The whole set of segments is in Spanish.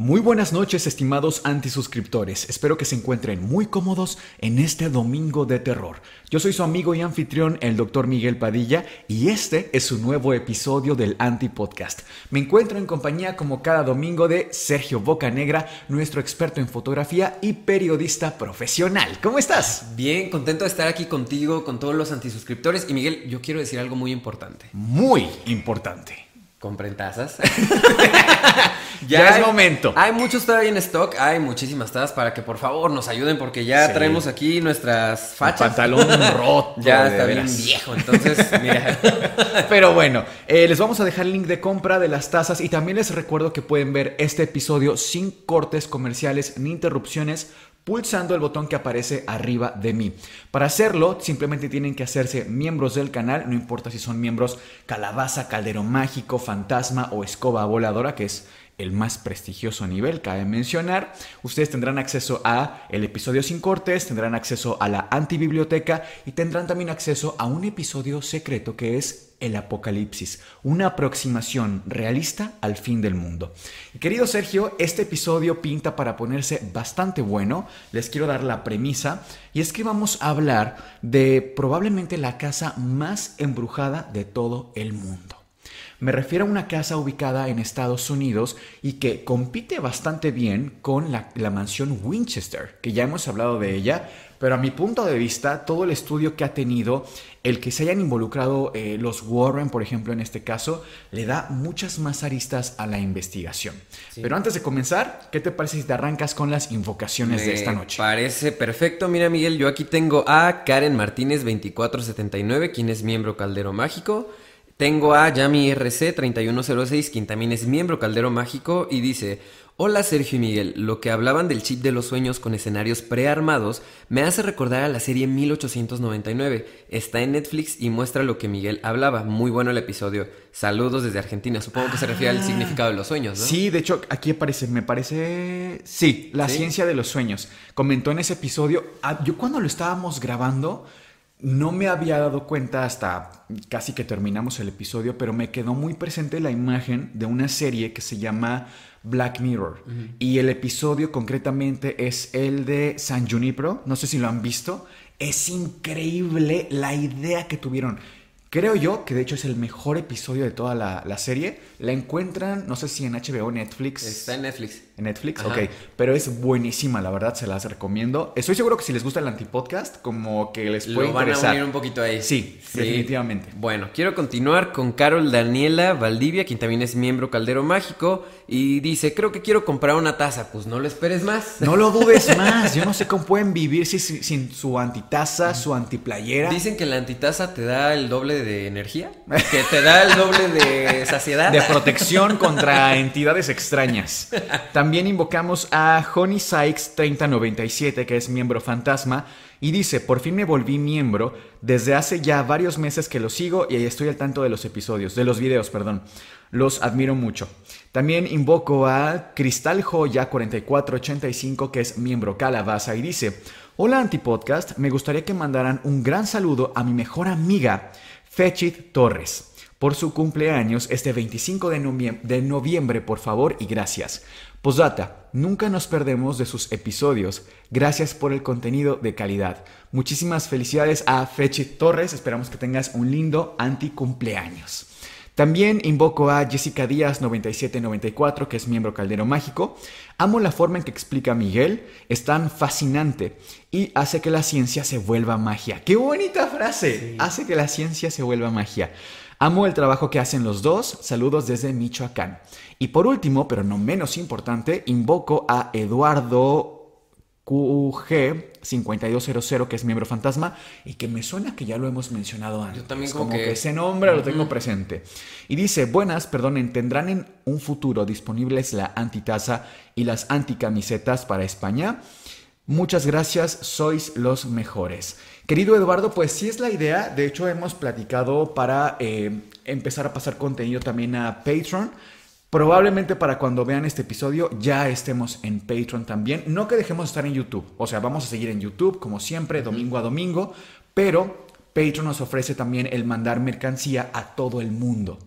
Muy buenas noches, estimados antisuscriptores. Espero que se encuentren muy cómodos en este domingo de terror. Yo soy su amigo y anfitrión, el Dr. Miguel Padilla, y este es un nuevo episodio del Anti Podcast. Me encuentro en compañía, como cada domingo, de Sergio Bocanegra, nuestro experto en fotografía y periodista profesional. ¿Cómo estás? Bien, contento de estar aquí contigo, con todos los antisuscriptores. Y Miguel, yo quiero decir algo muy importante. Muy importante. Compren tazas. Ya es hay- momento. Hay muchos todavía en stock, hay muchísimas tazas para que por favor nos ayuden porque ya Sí. traemos aquí nuestras El fachas. pantalón roto. ya está bien viejo, entonces, mira. Pero bueno, eh, les vamos a dejar el link de compra de las tazas y también les recuerdo que pueden ver este episodio sin cortes comerciales ni interrupciones pulsando el botón que aparece arriba de mí. Para hacerlo, simplemente tienen que hacerse miembros del canal, no importa si son miembros Calabaza, Caldero Mágico, Fantasma o Escoba Voladora, que es el más prestigioso nivel, cabe mencionar. Ustedes tendrán acceso a el episodio sin cortes, tendrán acceso a la antibiblioteca y tendrán también acceso a un episodio secreto que es el apocalipsis, una aproximación realista al fin del mundo. Querido Sergio, este episodio pinta para ponerse bastante bueno. Les quiero dar la premisa y es que vamos a hablar de probablemente la casa más embrujada de todo el mundo. Me refiero a una casa ubicada en Estados Unidos y que compite bastante bien con la mansión Winchester, que ya hemos hablado de ella, pero a mi punto de vista, todo el estudio que ha tenido, el que se hayan involucrado eh, los Warren, por ejemplo, en este caso, le da muchas más aristas a la investigación. Pero antes de comenzar, ¿qué te parece si te arrancas con las invocaciones de esta noche? Parece perfecto. Mira, Miguel, yo aquí tengo a Karen Martínez 2479, quien es miembro Caldero Mágico. Tengo a Yami RC 3106, quien también es miembro Caldero Mágico, y dice: Hola Sergio y Miguel, lo que hablaban del chip de los sueños con escenarios prearmados me hace recordar a la serie 1899. Está en Netflix y muestra lo que Miguel hablaba. Muy bueno el episodio. Saludos desde Argentina. Supongo que se refiere al significado de los sueños, ¿no? Sí, de hecho, aquí aparece, me parece. Sí, la ¿Sí? ciencia de los sueños. Comentó en ese episodio. ah, Yo cuando lo estábamos grabando, no me había dado cuenta hasta casi que terminamos el episodio, pero me quedó muy presente la imagen de una serie que se llama Black Mirror. Y el episodio concretamente es el de San Junipero. No sé si lo han visto. Es increíble la idea que tuvieron. Creo yo que de hecho es el mejor episodio de toda la, la serie. La encuentran, no sé si en HBO o Netflix. Está en Netflix. En Netflix, Ajá. ok. Pero es buenísima, la verdad, se las recomiendo. Estoy seguro que si les gusta el antipodcast, como que les puede Lo van a unir un poquito ahí. Sí, definitivamente. Bueno, quiero continuar con Carol Daniela Valdivia, quien también es miembro Caldero Mágico, y dice, creo que quiero comprar una taza. Pues no lo esperes más. No lo dudes más. Yo no sé cómo pueden vivir si- si- sin, su antitaza, su antiplayera. Dicen que la antitaza te da el doble de energía, que te da el doble de saciedad. De protección contra entidades extrañas. También invocamos a Honey Sykes 3097, que es miembro fantasma, y dice, por fin me volví miembro, desde hace ya varios meses que lo sigo y estoy al tanto de los episodios, de los videos, perdón. Los admiro mucho. También invoco a Cristal Joya 4485, que es miembro Calabaza, y dice, hola Antipodcast, me gustaría que mandaran un gran saludo a mi mejor amiga, Fechit Torres por su cumpleaños este 25 de, de noviembre, por favor, y gracias. Posdata, nunca nos perdemos de sus episodios. Gracias por el contenido de calidad. Muchísimas felicidades a Fechi Torres. Esperamos que tengas un lindo anticumpleaños. También invoco a Jessica Díaz 9794, que es miembro Caldero Mágico. Amo la forma en que explica Miguel, es tan fascinante y hace que la ciencia se vuelva magia. ¡Qué bonita frase! Hace que la ciencia se vuelva magia. Amo el trabajo que hacen los dos. Saludos desde Michoacán. Y por último, pero no menos importante, invoco a Eduardo QG5200, que es miembro fantasma, y que me suena que ya lo hemos mencionado antes. Yo también como, como que... que- ese nombre lo tengo presente. Y dice, buenas, perdonen, tendrán en un futuro disponibles la antitaza y las anticamisetas para España. Muchas gracias, sois los mejores. Querido Eduardo, pues sí es la idea. De hecho, hemos platicado para eh, empezar a pasar contenido también a Patreon. Probablemente para cuando vean este episodio ya estemos en Patreon también. No que dejemos de estar en YouTube. O sea, vamos a seguir en YouTube como siempre, domingo a domingo. Pero Patreon nos ofrece también el mandar mercancía a todo el mundo.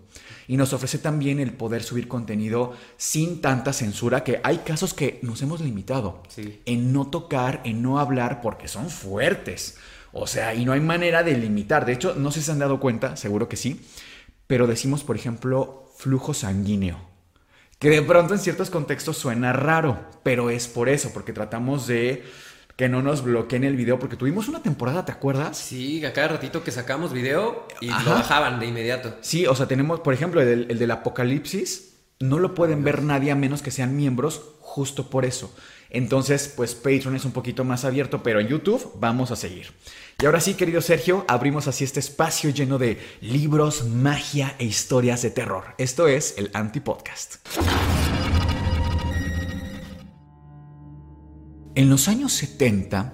Y nos ofrece también el poder subir contenido sin tanta censura, que hay casos que nos hemos limitado Sí. en no tocar, en no hablar, porque son fuertes. O sea, y no hay manera de limitar. De hecho, no sé si se han dado cuenta, seguro que sí, pero decimos, por ejemplo, flujo sanguíneo. Que de pronto en ciertos contextos suena raro, pero es por eso, porque tratamos de que no nos bloqueen el video, porque tuvimos una temporada, ¿te acuerdas? Sí, a cada ratito que sacamos video y Ajá. lo bajaban de inmediato. Sí, o sea, tenemos, por ejemplo, el del apocalipsis, no lo pueden ver nadie a menos que sean miembros, justo por eso. Entonces, pues Patreon es un poquito más abierto, pero en YouTube vamos a seguir. Y ahora sí, querido Sergio, abrimos así este espacio lleno de libros, magia e historias de terror. Esto es el Antipodcast. En los años 70,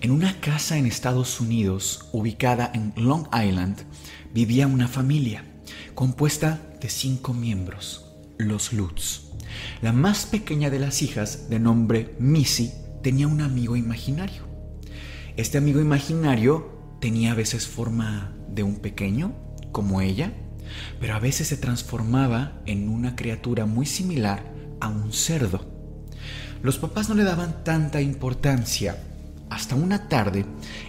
en una casa en Estados Unidos ubicada en Long Island, vivía una familia compuesta de cinco miembros, los Lutz. La más pequeña de las hijas, de nombre Missy, tenía un amigo imaginario. Este amigo imaginario tenía a veces forma de un pequeño, como ella, pero a veces se transformaba en una criatura muy similar a un cerdo. Los papás no le daban tanta importancia hasta una tarde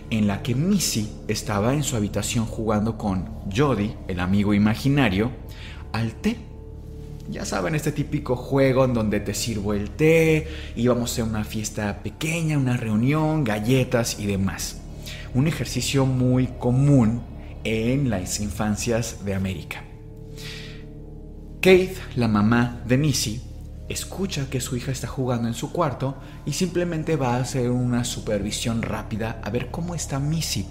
en la que Missy estaba en su habitación jugando con Jody, el amigo imaginario, al té. Ya saben, este típico juego en donde te sirvo el té, íbamos a una fiesta pequeña, una reunión, galletas y demás. Un ejercicio muy común en las infancias de América. Kate, la mamá de Missy, escucha que su hija está jugando en su cuarto y simplemente va a hacer una supervisión rápida a ver cómo está Missy.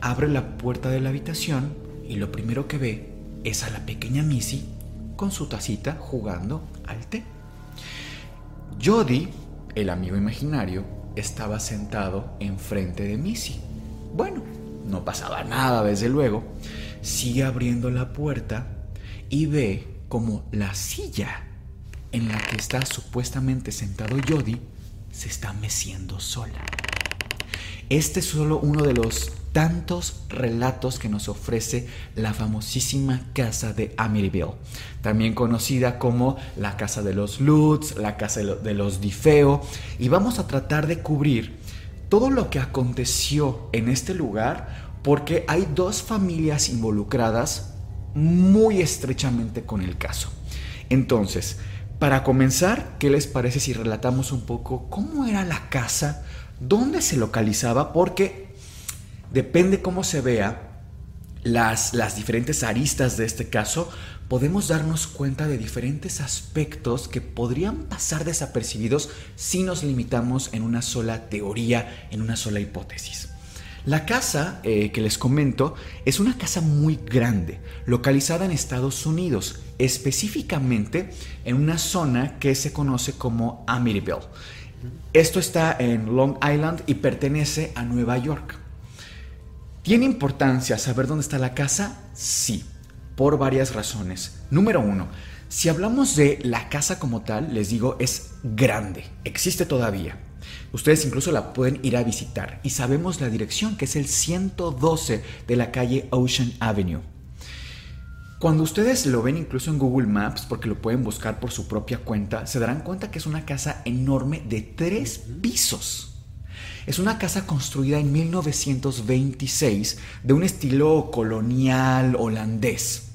Abre la puerta de la habitación y lo primero que ve es a la pequeña Missy con su tacita jugando al té. Jody, el amigo imaginario, estaba sentado enfrente de Missy. Bueno, no pasaba nada, desde luego. Sigue abriendo la puerta y ve como la silla en la que está supuestamente sentado Jody se está meciendo sola. Este es solo uno de los tantos relatos que nos ofrece la famosísima casa de Amityville, también conocida como la casa de los Lutz, la casa de lo- de los Difeo, y vamos a tratar de cubrir todo lo que aconteció en este lugar porque hay dos familias involucradas muy estrechamente con el caso. Entonces, para comenzar, ¿qué les parece si relatamos un poco cómo era la casa, dónde se localizaba? Porque depende cómo se vea las, las diferentes aristas de este caso, podemos darnos cuenta de diferentes aspectos que podrían pasar desapercibidos si nos limitamos en una sola teoría, en una sola hipótesis. La casa eh, que les comento es una casa muy grande, localizada en Estados Unidos, específicamente en una zona que se conoce como Amityville. Esto está en Long Island y pertenece a Nueva York. ¿Tiene importancia saber dónde está la casa? Sí, por varias razones. Número uno, si hablamos de la casa como tal, les digo, es grande, existe todavía. Ustedes incluso la pueden ir a visitar y sabemos la dirección, que es el 112 de la calle Ocean Avenue. Cuando ustedes lo ven incluso en Google Maps, porque lo pueden buscar por su propia cuenta, se darán cuenta que es una casa enorme de tres pisos. Es una casa construida en 1926 de un estilo colonial holandés.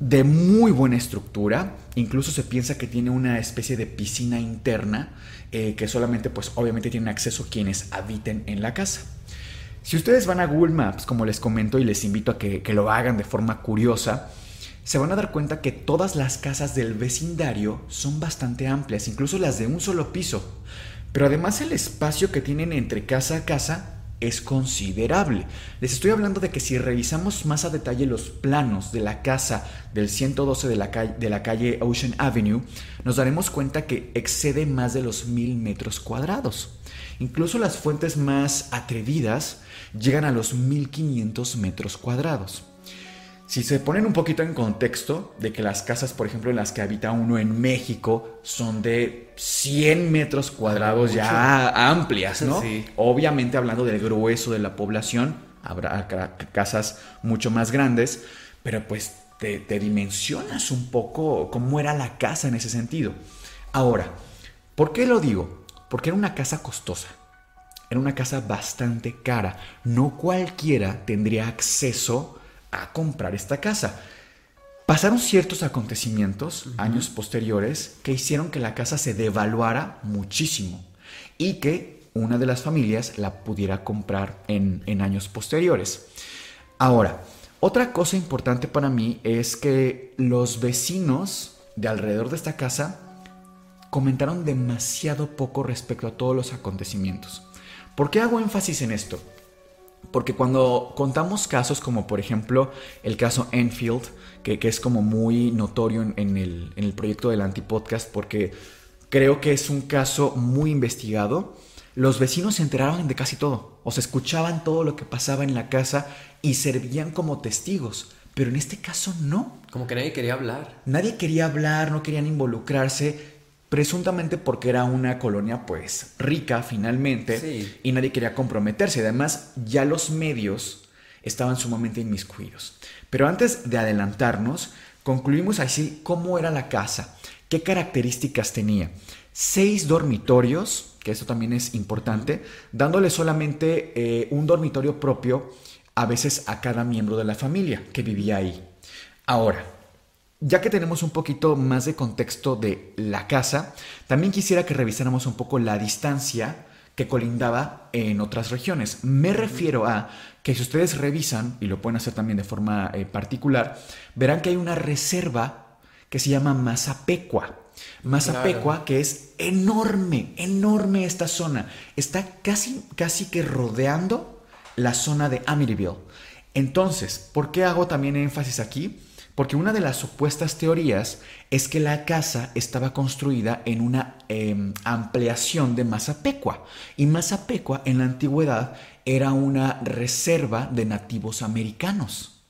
De muy buena estructura, incluso se piensa que tiene una especie de piscina interna eh, que solamente pues obviamente tienen acceso quienes habiten en la casa. Si ustedes van a Google Maps, como les comento y les invito a que, que lo hagan de forma curiosa, se van a dar cuenta que todas las casas del vecindario son bastante amplias, incluso las de un solo piso. Pero además el espacio que tienen entre casa a casa es considerable. Les estoy hablando de que si revisamos más a detalle los planos de la casa del 112 de la, calle, Ocean Avenue, nos daremos cuenta que excede más de los mil metros cuadrados. Incluso las fuentes más atrevidas llegan a los 1500 metros cuadrados. Si se ponen un poquito en contexto de que las casas, por ejemplo, en las que habita uno en México son de 100 metros cuadrados ya amplias, ¿no? Obviamente hablando del grueso de la población, habrá casas mucho más grandes, pero pues te, te dimensionas un poco cómo era la casa en ese sentido. Ahora, ¿por qué lo digo? Porque era una casa costosa. Era una casa bastante cara. No cualquiera tendría acceso a comprar esta casa. Pasaron ciertos acontecimientos, años posteriores, que hicieron que la casa se devaluara muchísimo y que una de las familias la pudiera comprar en, en años posteriores. Ahora, otra cosa importante para mí es que los vecinos de alrededor de esta casa comentaron demasiado poco respecto a todos los acontecimientos. ¿Por qué hago énfasis en esto? Porque cuando contamos casos como por ejemplo el caso Enfield, que, es como muy notorio en, el, en el proyecto del Antipodcast, porque creo que es un caso muy investigado, los vecinos se enteraban de casi todo, o se escuchaban todo lo que pasaba en la casa y servían como testigos. Pero en este caso no. Como que nadie quería hablar. Nadie quería hablar, no querían involucrarse presuntamente porque era una colonia pues rica finalmente y nadie quería comprometerse. Además, ya los medios estaban sumamente inmiscuidos. Pero antes de adelantarnos, concluimos así cómo era la casa, qué características tenía. Seis dormitorios, que eso también es importante, dándole solamente eh, un dormitorio propio a veces a cada miembro de la familia que vivía ahí. Ahora, ya que tenemos un poquito más de contexto de la casa, también quisiera que revisáramos un poco la distancia que colindaba en otras regiones. Me refiero a que si ustedes revisan, y lo pueden hacer también de forma eh, particular, verán que hay una reserva que se llama Mazapecua. Mazapecua, que es enorme, enorme esta zona. Está casi, casi que rodeando la zona de Amityville. Entonces, ¿por qué hago también énfasis aquí? Porque una de las supuestas teorías es que la casa estaba construida en una em, ampliación de Mazapecua. Y Mazapecua en la antigüedad era una reserva de nativos americanos.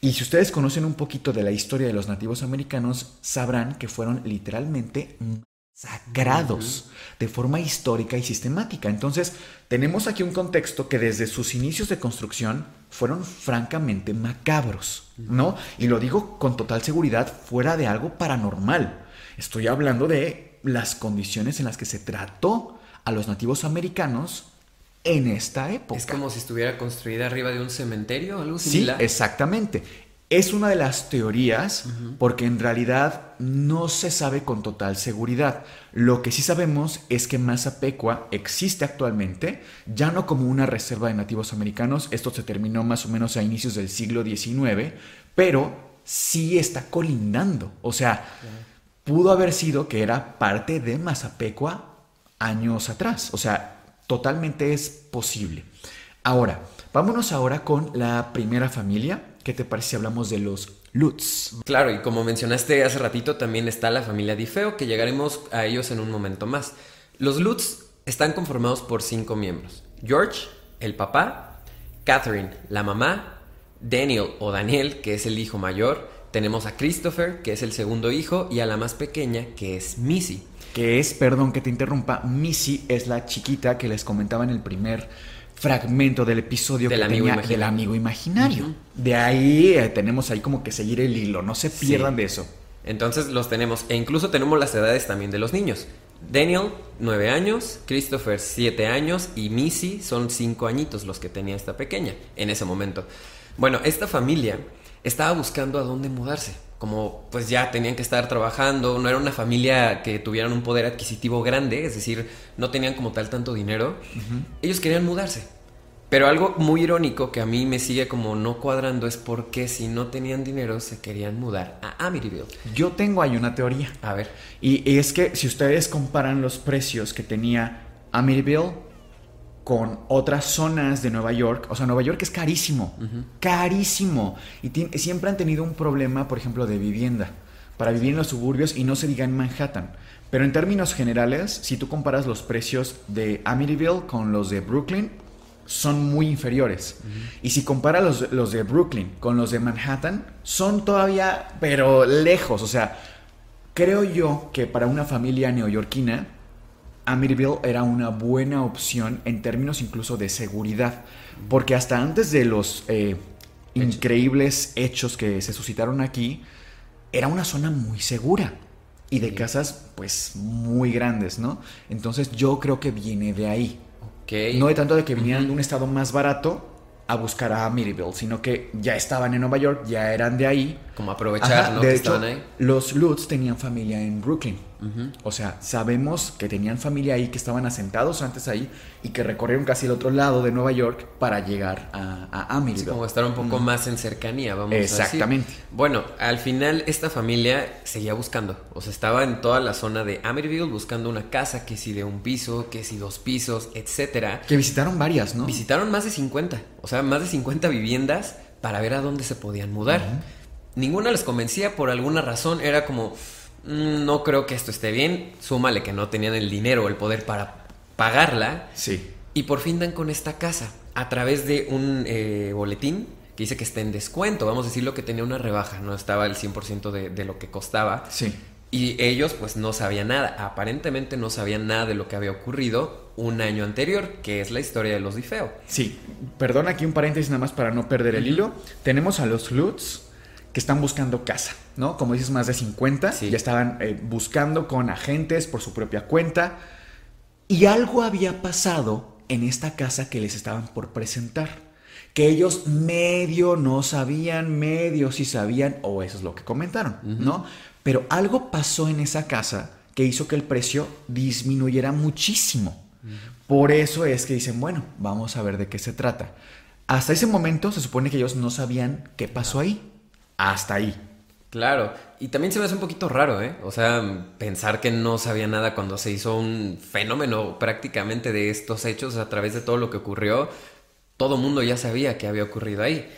Y si ustedes conocen un poquito de la historia de los nativos americanos, sabrán que fueron literalmente sagrados de forma histórica y sistemática. Entonces, tenemos aquí un contexto que desde sus inicios de construcción fueron francamente macabros, ¿no? Y lo digo con total seguridad fuera de algo paranormal. Estoy hablando de las condiciones en las que se trató a los nativos americanos en esta época. Es como si estuviera construida arriba de un cementerio, algo similar. Sí, exactamente. Es una de las teorías porque en realidad no se sabe con total seguridad. Lo que sí sabemos es que Mazapecua existe actualmente, ya no como una reserva de nativos americanos, esto se terminó más o menos a inicios del siglo XIX, pero sí está colindando. O sea, pudo haber sido que era parte de Mazapecua años atrás. O sea, totalmente es posible. Ahora, vámonos ahora con la primera familia ¿Qué te parece si hablamos de los Lutz? Claro, y como mencionaste hace ratito, también está la familia Difeo, que llegaremos a ellos en un momento más. Los Lutz están conformados por cinco miembros. George, el papá, Catherine, la mamá, Daniel o Daniel, que es el hijo mayor, tenemos a Christopher, que es el segundo hijo, y a la más pequeña, que es Missy. Que es, perdón que te interrumpa, Missy es la chiquita que les comentaba en el primer fragmento del episodio del, amigo, imaginario. del amigo imaginario. De ahí eh, tenemos ahí como que seguir el hilo, no se pierdan de eso. Entonces los tenemos, e incluso tenemos las edades también de los niños. Daniel, 9 años, Christopher, 7 años y Missy son 5 añitos los que tenía esta pequeña en ese momento. Bueno, esta familia estaba buscando a dónde mudarse. Como pues ya tenían que estar trabajando, no era una familia que tuvieran un poder adquisitivo grande, es decir, no tenían como tal tanto dinero. Ellos querían mudarse. Pero algo muy irónico que a mí me sigue como no cuadrando es por qué si no tenían dinero se querían mudar a Amityville. Yo tengo ahí una teoría. A ver. Y, y es que si ustedes comparan los precios que tenía Amityville con otras zonas de Nueva York, o sea, Nueva York es carísimo, carísimo. Y siempre han tenido un problema, por ejemplo, de vivienda, para vivir en los suburbios y no se diga en Manhattan. Pero en términos generales, si tú comparas los precios de Amityville con los de Brooklyn, son muy inferiores. Y si comparas los, los de Brooklyn con los de Manhattan, son todavía, pero lejos. O sea, creo yo que para una familia neoyorquina, Amityville era una buena opción en términos incluso de seguridad. Porque hasta antes de los eh, increíbles hechos que se suscitaron aquí, era una zona muy segura. Y de casas, pues, muy grandes, ¿no? Entonces yo creo que viene de ahí. No de tanto de que vinieran de un estado más barato a buscar a Amityville, sino que ya estaban en Nueva York, ya eran de ahí. Como aprovechar, Ajá, ¿no? De que hecho, estaban ahí. los Lutz tenían familia en Brooklyn. O sea, sabemos que tenían familia ahí, que estaban asentados antes ahí y que recorrieron casi el otro lado de Nueva York para llegar a, a Sí, Amityville. como estar un poco más en cercanía, vamos a decir. Exactamente. Bueno, al final esta familia seguía buscando. O sea, estaba en toda la zona de Amityville buscando una casa, que si de un piso, que si dos pisos, etcétera. Que visitaron varias, ¿no? Visitaron más de 50, o sea, más de 50 viviendas para ver a dónde se podían mudar. Ninguna les convencía por alguna razón, era como, "Mm, no creo que esto esté bien, súmale que no tenían el dinero o el poder para pagarla. Sí. Y por fin dan con esta casa a través de un eh, boletín que dice que está en descuento, vamos a decirlo que tenía una rebaja, no estaba el 100% de, de lo que costaba. Sí. Y ellos pues no sabían nada, aparentemente no sabían nada de lo que había ocurrido un año anterior, que es la historia de los Difeo. Sí, perdón aquí un paréntesis nada más para no perder el hilo. Tenemos a los Lutz que están buscando casa, ¿no? Como dices, más de 50. Sí. Ya estaban eh, buscando con agentes por su propia cuenta. Y algo había pasado en esta casa que les estaban por presentar. Que ellos medio no sabían, medio sí sabían, o eso es lo que comentaron, ¿no? Pero algo pasó en esa casa que hizo que el precio disminuyera muchísimo. Por eso es que dicen, bueno, vamos a ver de qué se trata. Hasta ese momento se supone que ellos no sabían qué pasó ahí. Hasta ahí. Claro, y también se me hace un poquito raro, ¿eh? O sea, pensar que no sabía nada cuando se hizo un fenómeno prácticamente de estos hechos a través de todo lo que ocurrió. Todo mundo ya sabía que había ocurrido ahí.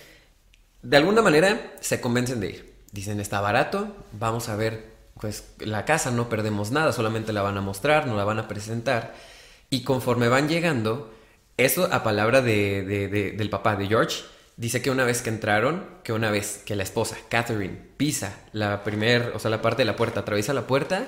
De alguna manera se convencen de ir. Dicen, está barato, vamos a ver, pues la casa no perdemos nada, solamente la van a mostrar, no la van a presentar. Y conforme van llegando, eso a palabra de, de- de- del papá de George, dice que una vez que entraron, que una vez que la esposa, Catherine, pisa la primer, o sea, la parte de la puerta, atraviesa la puerta,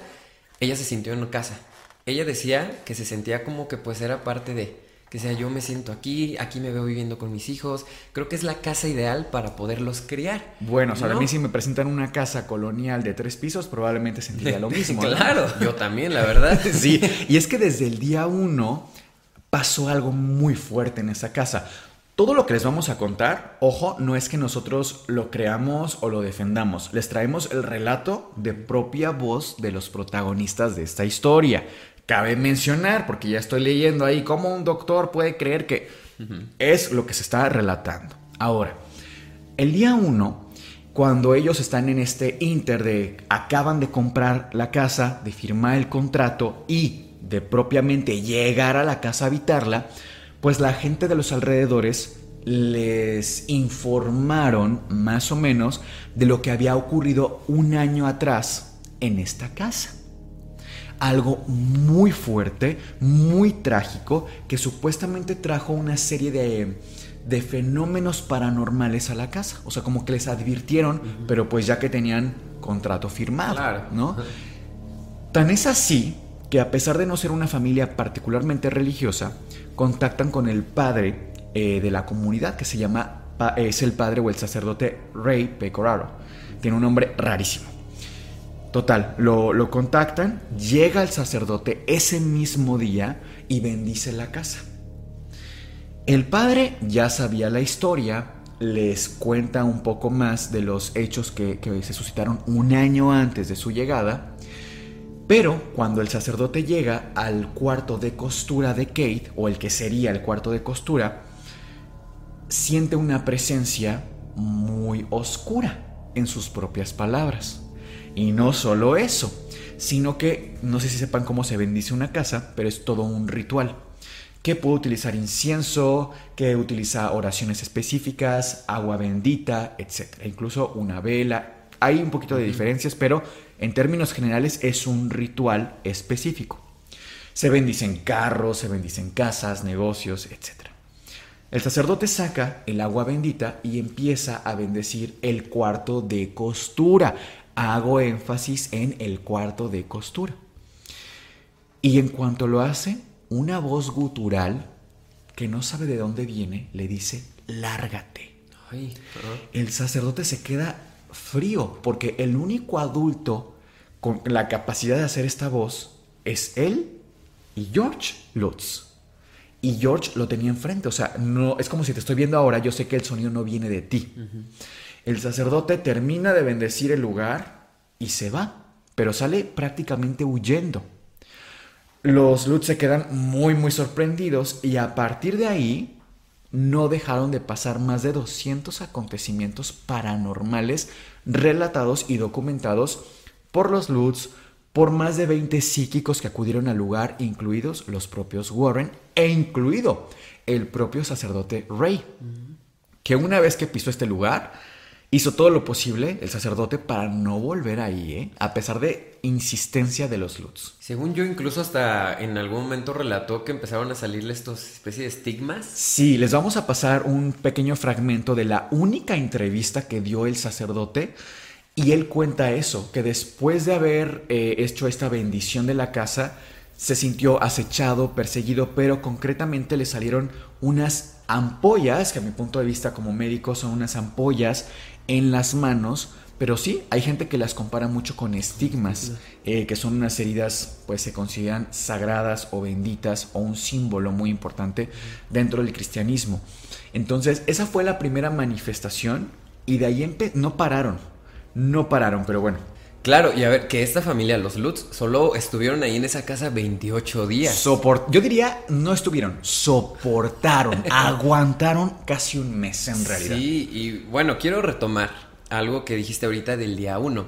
ella se sintió en casa. Ella decía que se sentía como que pues era parte de, que sea yo me siento aquí, aquí me veo viviendo con mis hijos, creo que es la casa ideal para poderlos criar. Bueno, o sea, a ¿No? mí si me presentan una casa colonial de tres pisos, probablemente sentiría lo mismo. ¿no? claro, yo también, la verdad. Sí, y es que desde el día uno pasó algo muy fuerte en esa casa. Todo lo que les vamos a contar, ojo, no es que nosotros lo creamos o lo defendamos. Les traemos el relato de propia voz de los protagonistas de esta historia. Cabe mencionar, porque ya estoy leyendo ahí, cómo un doctor puede creer que es lo que se está relatando. Ahora, el día uno, cuando ellos están en este inter de acaban de comprar la casa, de firmar el contrato y de propiamente llegar a la casa a habitarla, pues la gente de los alrededores les informaron más o menos de lo que había ocurrido un año atrás en esta casa. Algo muy fuerte, muy trágico, que supuestamente trajo una serie de, de fenómenos paranormales a la casa. O sea, como que les advirtieron, pero pues ya que tenían contrato firmado, Claro. ¿no? Tan es así que a pesar de no ser una familia particularmente religiosa, contactan con el padre eh, de la comunidad que se llama, es el padre o el sacerdote Ray Pecoraro. Tiene un nombre rarísimo. Total, lo, lo contactan, llega el sacerdote ese mismo día y bendice la casa. El padre ya sabía la historia, les cuenta un poco más de los hechos que se suscitaron un año antes de su llegada, pero cuando el sacerdote llega al cuarto de costura de Kate, o el que sería el cuarto de costura, siente una presencia muy oscura en sus propias palabras. Y no solo eso, sino que no sé si sepan cómo se bendice una casa, pero es todo un ritual. Que puede utilizar incienso, que utiliza oraciones específicas, agua bendita, etc. Incluso una vela. Hay un poquito de diferencias, pero en términos generales es un ritual específico. Se bendicen carros, se bendicen casas, negocios, etc. El sacerdote saca el agua bendita y empieza a bendecir el cuarto de costura. Hago énfasis en el cuarto de costura. Y en cuanto lo hace, una voz gutural que no sabe de dónde viene le dice, lárgate. el sacerdote se queda frío porque el único adulto con la capacidad de hacer esta voz es él y George Lutz. Y George lo tenía enfrente, o sea, no es como si te estoy viendo ahora, yo sé que el sonido no viene de ti. El sacerdote termina de bendecir el lugar y se va, pero sale prácticamente huyendo. Los Lutz se quedan muy muy sorprendidos y a partir de ahí no dejaron de pasar más de 200 acontecimientos paranormales relatados y documentados por los Lutz, por más de 20 psíquicos que acudieron al lugar, incluidos los propios Warren e incluido el propio sacerdote Ray, que una vez que pisó este lugar, hizo todo lo posible el sacerdote para no volver ahí, ¿eh? a pesar de insistencia de los Lutz. Según yo, incluso hasta en algún momento relató que empezaron a salirle estos especies de estigmas. Sí, les vamos a pasar un pequeño fragmento de la única entrevista que dio el sacerdote y él cuenta eso, que después de haber eh, hecho esta bendición de la casa, se sintió acechado, perseguido, pero concretamente le salieron unas ampollas, que a mi punto de vista como médico son unas ampollas en las manos, pero sí, hay gente que las compara mucho con estigmas, eh, que son unas heridas, pues se consideran sagradas o benditas o un símbolo muy importante dentro del cristianismo. Entonces, esa fue la primera manifestación y de ahí no pararon no pararon, pero bueno. Claro, y a ver, que esta familia, los Lutz, solo estuvieron ahí en esa casa 28 días. Soport Yo diría, no estuvieron, soportaron, aguantaron casi un mes en realidad. Sí, y bueno, quiero retomar algo que dijiste ahorita del día uno.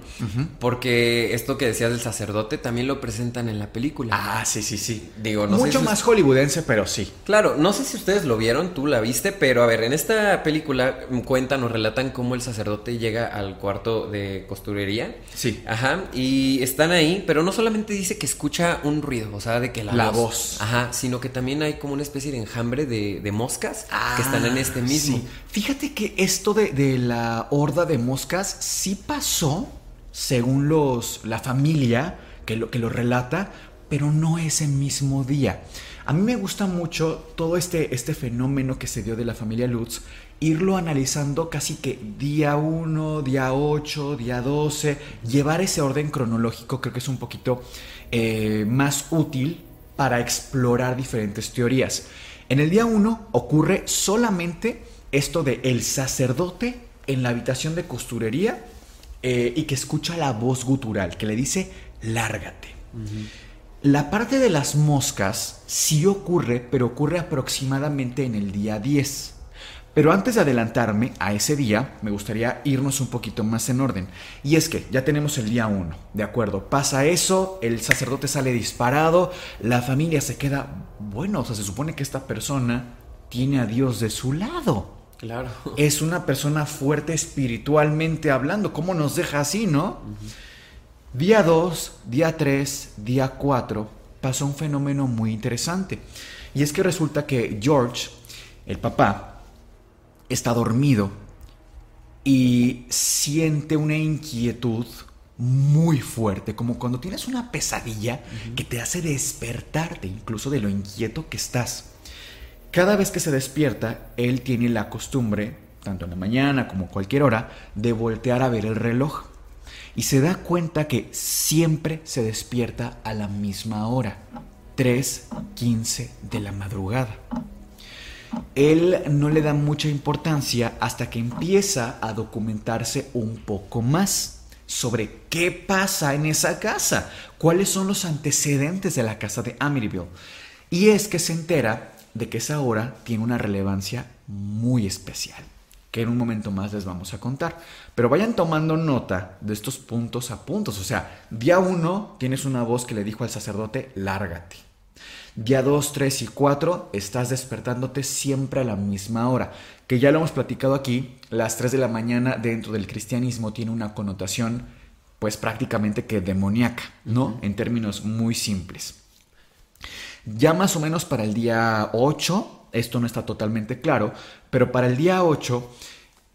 Porque esto que decías del sacerdote también lo presentan en la película. Ah, sí, sí, sí. Digo, no Mucho más hollywoodense, pero sí. Claro, no sé si ustedes lo vieron, tú la viste, pero a ver, en esta película cuentan o relatan cómo el sacerdote llega al cuarto de costurería. Sí. Ajá, y están ahí, pero no solamente dice que escucha un ruido, o sea, de que la, voz, Ajá, sino que también hay como una especie de enjambre de, moscas que están en este mismo. Sí. Fíjate que esto de, de la horda de moscas moscas sí pasó, según los, la familia que lo, que lo relata, pero no ese mismo día. A mí me gusta mucho todo este, este fenómeno que se dio de la familia Lutz, irlo analizando casi que día 1, día 8, día 12, llevar ese orden cronológico creo que es un poquito eh, más útil para explorar diferentes teorías. En el día 1 ocurre solamente esto de el sacerdote en la habitación de costurería eh, y que escucha la voz gutural que le dice, lárgate. La parte de las moscas sí ocurre, pero ocurre aproximadamente en el día 10. Pero antes de adelantarme a ese día, me gustaría irnos un poquito más en orden. Y es que ya tenemos el día 1, ¿de acuerdo? Pasa eso, el sacerdote sale disparado, la familia se queda, bueno, o sea, se supone que esta persona tiene a Dios de su lado. Claro. Es una persona fuerte espiritualmente hablando. ¿Cómo nos deja así, no? Día 2, día 3, día 4 pasó un fenómeno muy interesante. Y es que resulta que George, el papá, está dormido y siente una inquietud muy fuerte, como cuando tienes una pesadilla que te hace despertarte incluso de lo inquieto que estás. Cada vez que se despierta, él tiene la costumbre, tanto en la mañana como cualquier hora, de voltear a ver el reloj. Y se da cuenta que siempre se despierta a la misma hora, 3.15 de la madrugada. Él no le da mucha importancia hasta que empieza a documentarse un poco más sobre qué pasa en esa casa, cuáles son los antecedentes de la casa de Amityville. Y es que se entera de que esa hora tiene una relevancia muy especial, que en un momento más les vamos a contar. Pero vayan tomando nota de estos puntos a puntos. O sea, día uno tienes una voz que le dijo al sacerdote, lárgate. Día 2, 3 y 4 estás despertándote siempre a la misma hora, que ya lo hemos platicado aquí, las 3 de la mañana dentro del cristianismo tiene una connotación pues prácticamente que demoníaca, ¿no? En términos muy simples. Ya más o menos para el día 8, esto no está totalmente claro, pero para el día 8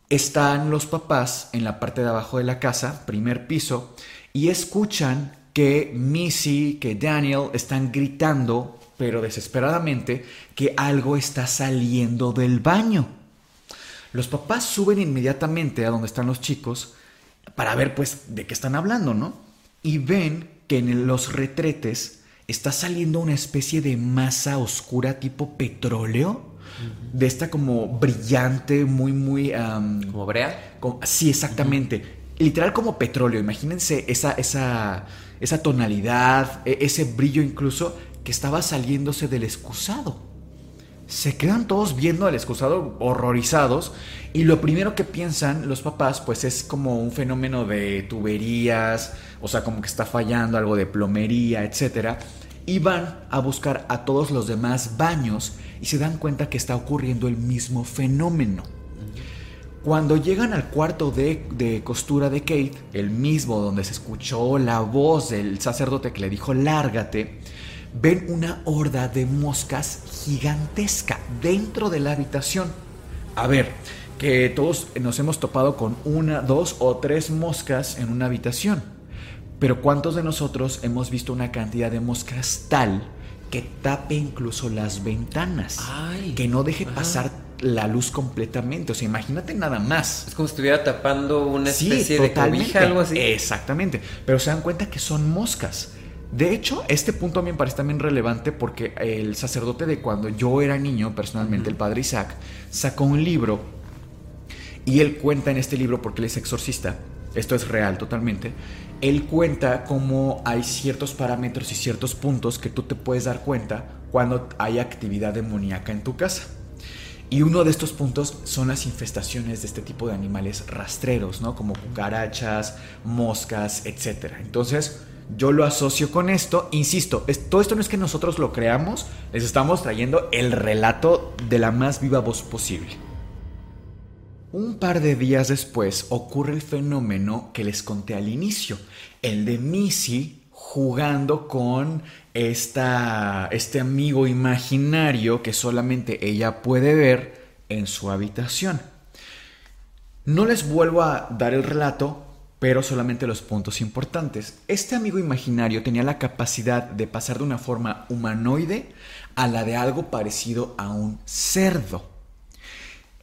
están los papás en la parte de abajo de la casa, primer piso, y escuchan que Missy, que Daniel están gritando, pero desesperadamente, que algo está saliendo del baño. Los papás suben inmediatamente a donde están los chicos para ver pues de qué están hablando, ¿no? Y ven que en los retretes está saliendo una especie de masa oscura tipo petróleo. De esta como brillante, muy, muy... ¿Como brea? sí, exactamente. Literal como petróleo. Imagínense esa, esa, esa tonalidad, e, ese brillo incluso que estaba saliéndose del excusado. Se quedan todos viendo al excusado horrorizados y lo primero que piensan los papás pues es como un fenómeno de tuberías, o sea, como que está fallando algo de plomería, etcétera y van a buscar a todos los demás baños y se dan cuenta que está ocurriendo el mismo fenómeno. Cuando llegan al cuarto de, costura de Kate, el mismo donde se escuchó la voz del sacerdote que le dijo lárgate, ven una horda de moscas gigantesca dentro de la habitación. A ver, que todos nos hemos topado con una, dos o tres moscas en una habitación. Pero ¿cuántos de nosotros hemos visto una cantidad de moscas tal que tape incluso las ventanas? que no deje pasar la luz completamente. O sea, imagínate nada más. Es como si estuviera tapando una especie de cobija, algo así. Exactamente. Pero se dan cuenta que son moscas. De hecho, este punto a mí me parece también relevante porque el sacerdote de cuando yo era niño, personalmente, el padre Isaac, sacó un libro y él cuenta en este libro, porque él es exorcista, esto es real totalmente, él cuenta cómo hay ciertos parámetros y ciertos puntos que tú te puedes dar cuenta cuando hay actividad demoníaca en tu casa. Y uno de estos puntos son las infestaciones de este tipo de animales rastreros, ¿no? Como cucarachas, moscas, etc. Entonces, yo lo asocio con esto. Insisto, todo esto no es que nosotros lo creamos, les estamos trayendo el relato de la más viva voz posible. Un par de días después ocurre el fenómeno que les conté al inicio, el de Missy jugando con esta, este amigo imaginario que solamente ella puede ver en su habitación. No les vuelvo a dar el relato, pero solamente los puntos importantes. Este amigo imaginario tenía la capacidad de pasar de una forma humanoide a la de algo parecido a un cerdo.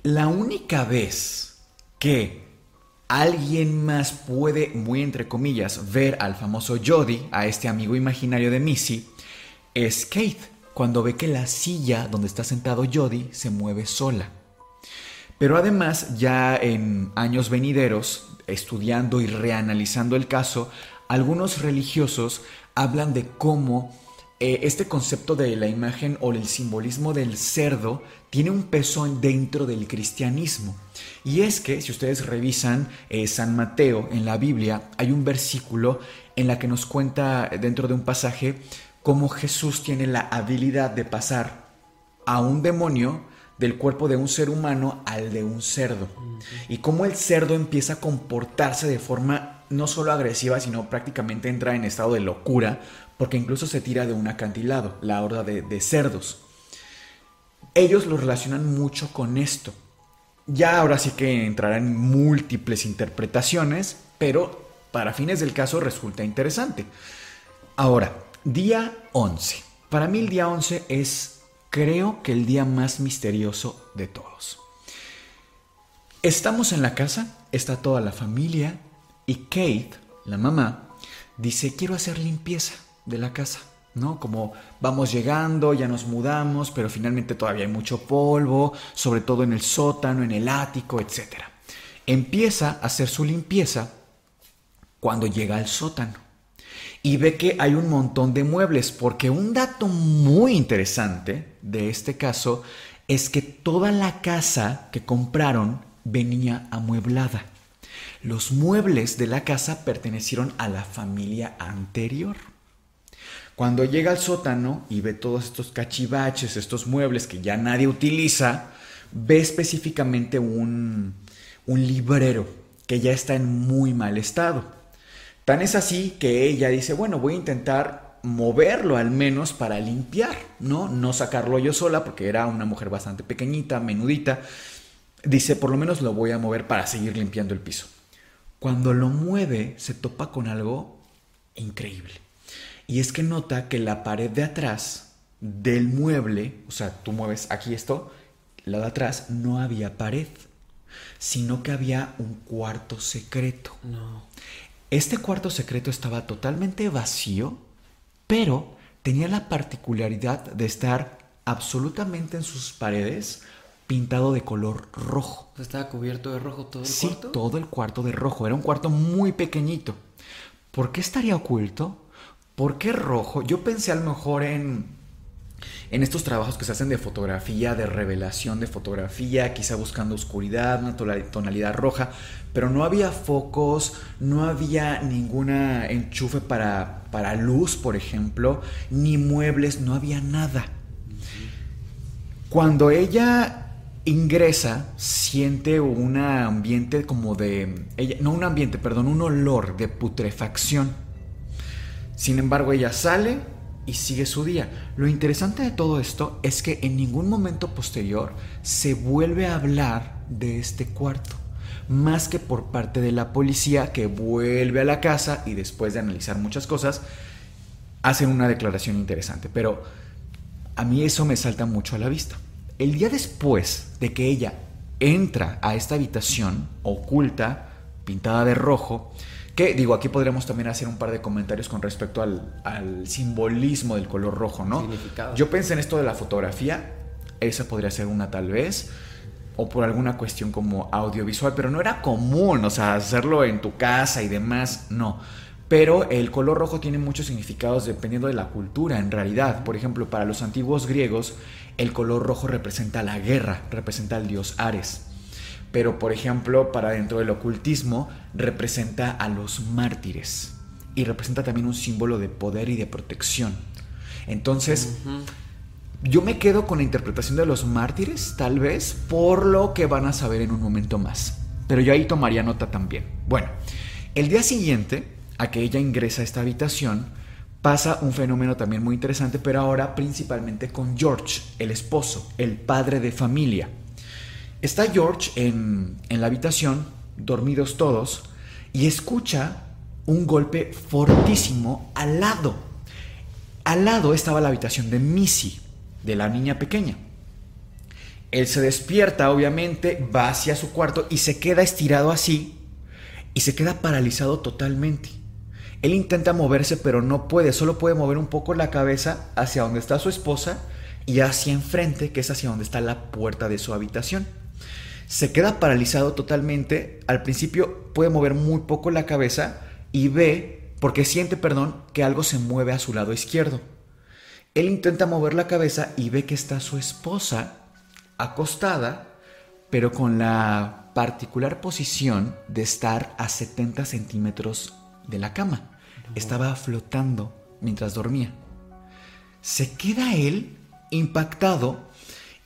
La única vez que alguien más puede, muy entre comillas, ver al famoso Jody, a este amigo imaginario de Missy, es Kate, cuando ve que la silla donde está sentado Jody se mueve sola. Pero además, ya en años venideros, estudiando y reanalizando el caso, algunos religiosos hablan de cómo eh, este concepto de la imagen o el simbolismo del cerdo tiene un peso dentro del cristianismo. Y es que si ustedes revisan eh, San Mateo en la Biblia, hay un versículo en la que nos cuenta dentro de un pasaje cómo Jesús tiene la habilidad de pasar a un demonio del cuerpo de un ser humano al de un cerdo. Y cómo el cerdo empieza a comportarse de forma no solo agresiva, sino prácticamente entra en estado de locura porque incluso se tira de un acantilado, la horda de, cerdos. Ellos lo relacionan mucho con esto. Ya ahora sí que entrarán múltiples interpretaciones, pero para fines del caso resulta interesante. Ahora, día 11. Para mí el día 11 es, creo que el día más misterioso de todos. Estamos en la casa, está toda la familia y Kate, la mamá, dice, quiero hacer limpieza de la casa, ¿no? Como vamos llegando, ya nos mudamos, pero finalmente todavía hay mucho polvo, sobre todo en el sótano, en el ático, etc. Empieza a hacer su limpieza cuando llega al sótano y ve que hay un montón de muebles, porque un dato muy interesante de este caso es que toda la casa que compraron venía amueblada. Los muebles de la casa pertenecieron a la familia anterior. Cuando llega al sótano y ve todos estos cachivaches, estos muebles que ya nadie utiliza, ve específicamente un, un librero que ya está en muy mal estado. Tan es así que ella dice, bueno, voy a intentar moverlo al menos para limpiar, ¿no? No sacarlo yo sola porque era una mujer bastante pequeñita, menudita. Dice, por lo menos lo voy a mover para seguir limpiando el piso. Cuando lo mueve, se topa con algo increíble. Y es que nota que la pared de atrás del mueble, o sea, tú mueves aquí esto, la de atrás, no había pared, sino que había un cuarto secreto. No. Este cuarto secreto estaba totalmente vacío, pero tenía la particularidad de estar absolutamente en sus paredes pintado de color rojo. ¿Estaba cubierto de rojo todo el Sí, cuarto? todo el cuarto de rojo. Era un cuarto muy pequeñito. ¿Por qué estaría oculto? ¿Por qué rojo? Yo pensé a lo mejor en, en estos trabajos que se hacen de fotografía, de revelación de fotografía, quizá buscando oscuridad, una tonalidad roja, pero no había focos, no había ninguna enchufe para, para luz, por ejemplo, ni muebles, no había nada. Cuando ella ingresa, siente un ambiente como de... Ella, no un ambiente, perdón, un olor de putrefacción. Sin embargo, ella sale y sigue su día. Lo interesante de todo esto es que en ningún momento posterior se vuelve a hablar de este cuarto. Más que por parte de la policía que vuelve a la casa y después de analizar muchas cosas, hacen una declaración interesante. Pero a mí eso me salta mucho a la vista. El día después de que ella entra a esta habitación oculta, pintada de rojo, que digo, aquí podríamos también hacer un par de comentarios con respecto al, al simbolismo del color rojo, ¿no? Yo pensé en esto de la fotografía, esa podría ser una tal vez, o por alguna cuestión como audiovisual, pero no era común, o sea, hacerlo en tu casa y demás, no. Pero el color rojo tiene muchos significados dependiendo de la cultura, en realidad. Por ejemplo, para los antiguos griegos, el color rojo representa la guerra, representa al dios Ares. Pero, por ejemplo, para dentro del ocultismo, representa a los mártires. Y representa también un símbolo de poder y de protección. Entonces, yo me quedo con la interpretación de los mártires, tal vez, por lo que van a saber en un momento más. Pero yo ahí tomaría nota también. Bueno, el día siguiente, a que ella ingresa a esta habitación, pasa un fenómeno también muy interesante, pero ahora principalmente con George, el esposo, el padre de familia. Está George en, en la habitación, dormidos todos, y escucha un golpe fortísimo al lado. Al lado estaba la habitación de Missy, de la niña pequeña. Él se despierta, obviamente, va hacia su cuarto y se queda estirado así y se queda paralizado totalmente. Él intenta moverse, pero no puede, solo puede mover un poco la cabeza hacia donde está su esposa y hacia enfrente, que es hacia donde está la puerta de su habitación. Se queda paralizado totalmente, al principio puede mover muy poco la cabeza y ve, porque siente, perdón, que algo se mueve a su lado izquierdo. Él intenta mover la cabeza y ve que está su esposa acostada, pero con la particular posición de estar a 70 centímetros de la cama. Estaba flotando mientras dormía. Se queda él impactado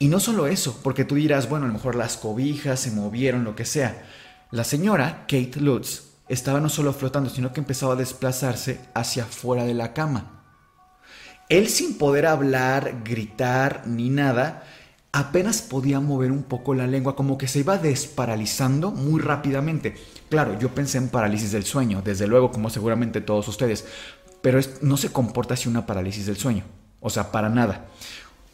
y no solo eso, porque tú dirás, bueno, a lo mejor las cobijas se movieron, lo que sea. La señora, Kate Lutz, estaba no solo flotando, sino que empezaba a desplazarse hacia afuera de la cama. Él sin poder hablar, gritar ni nada, apenas podía mover un poco la lengua, como que se iba desparalizando muy rápidamente. Claro, yo pensé en parálisis del sueño, desde luego, como seguramente todos ustedes, pero no se comporta así una parálisis del sueño, o sea, para nada.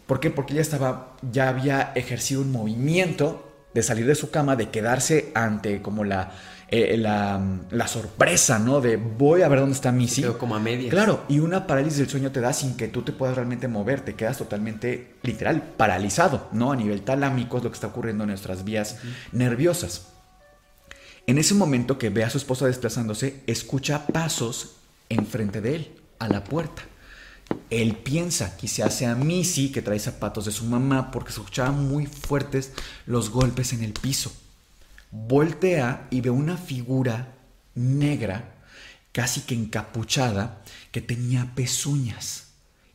¿Por qué? Porque ella estaba, ya había ejercido un movimiento de salir de su cama, de quedarse ante como la, eh, la, la sorpresa, ¿no? De voy a ver dónde está Missy. quedó como a medias. Claro, y una parálisis del sueño te da sin que tú te puedas realmente mover, te quedas totalmente, literal, paralizado, ¿no? A nivel talámico es lo que está ocurriendo en nuestras vías nerviosas. En ese momento que ve a su esposa desplazándose, escucha pasos enfrente de él, a la puerta. Él piensa, quizás sea Missy que trae zapatos de su mamá porque se escuchaban muy fuertes los golpes en el piso. Voltea y ve una figura negra, casi que encapuchada, que tenía pezuñas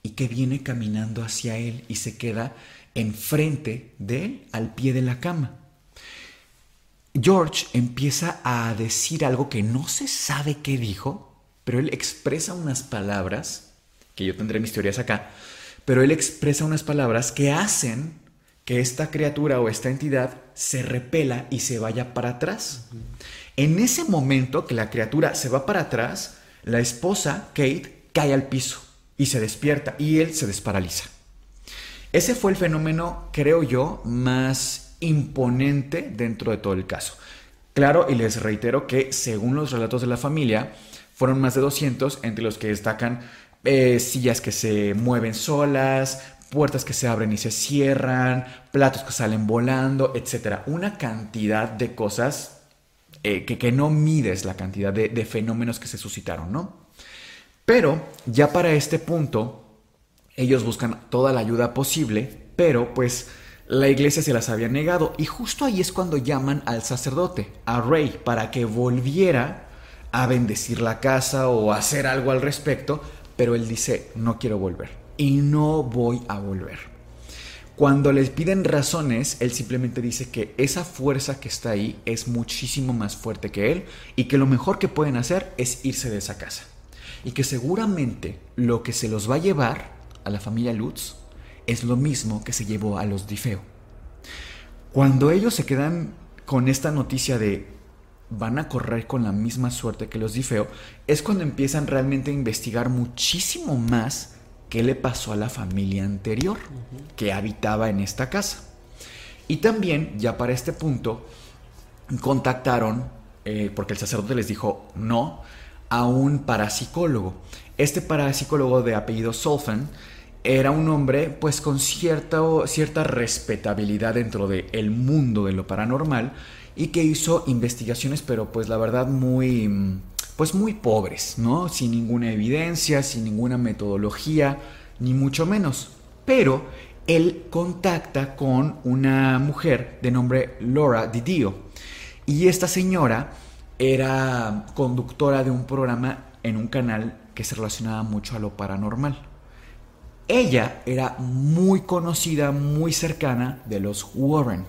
y que viene caminando hacia él y se queda enfrente de él, al pie de la cama. George empieza a decir algo que no se sabe qué dijo, pero él expresa unas palabras, que yo tendré mis teorías acá, pero él expresa unas palabras que hacen esta criatura o esta entidad se repela y se vaya para atrás. En ese momento que la criatura se va para atrás, la esposa, Kate, cae al piso y se despierta y él se desparaliza. Ese fue el fenómeno, creo yo, más imponente dentro de todo el caso. Claro, y les reitero que según los relatos de la familia, fueron más de 200, entre los que destacan eh, sillas que se mueven solas, puertas que se abren y se cierran, platos que salen volando, etc. Una cantidad de cosas eh, que, no mides la cantidad de, de fenómenos que se suscitaron, ¿no? Pero ya para este punto, ellos buscan toda la ayuda posible, pero pues la iglesia se las había negado y justo ahí es cuando llaman al sacerdote, a Rey, para que volviera a bendecir la casa o hacer algo al respecto, pero él dice, no quiero volver y no voy a volver. Cuando les piden razones, él simplemente dice que esa fuerza que está ahí es muchísimo más fuerte que él y que lo mejor que pueden hacer es irse de esa casa. Y que seguramente lo que se los va a llevar a la familia Lutz es lo mismo que se llevó a los Difeo. Cuando ellos se quedan con esta noticia de van a correr con la misma suerte que los Difeo, es cuando empiezan realmente a investigar muchísimo más qué le pasó a la familia anterior que habitaba en esta casa. Y también, ya para este punto, contactaron, eh, porque el sacerdote les dijo no, a un parapsicólogo. Este parapsicólogo de apellido Solfen era un hombre pues con cierta, cierta respetabilidad dentro del mundo de lo paranormal y que hizo investigaciones pero pues la verdad muy pues muy pobres, ¿no? Sin ninguna evidencia, sin ninguna metodología, ni mucho menos. Pero él contacta con una mujer de nombre Laura Didio y esta señora era conductora de un programa en un canal que se relacionaba mucho a lo paranormal. Ella era muy conocida, muy cercana de los Warren.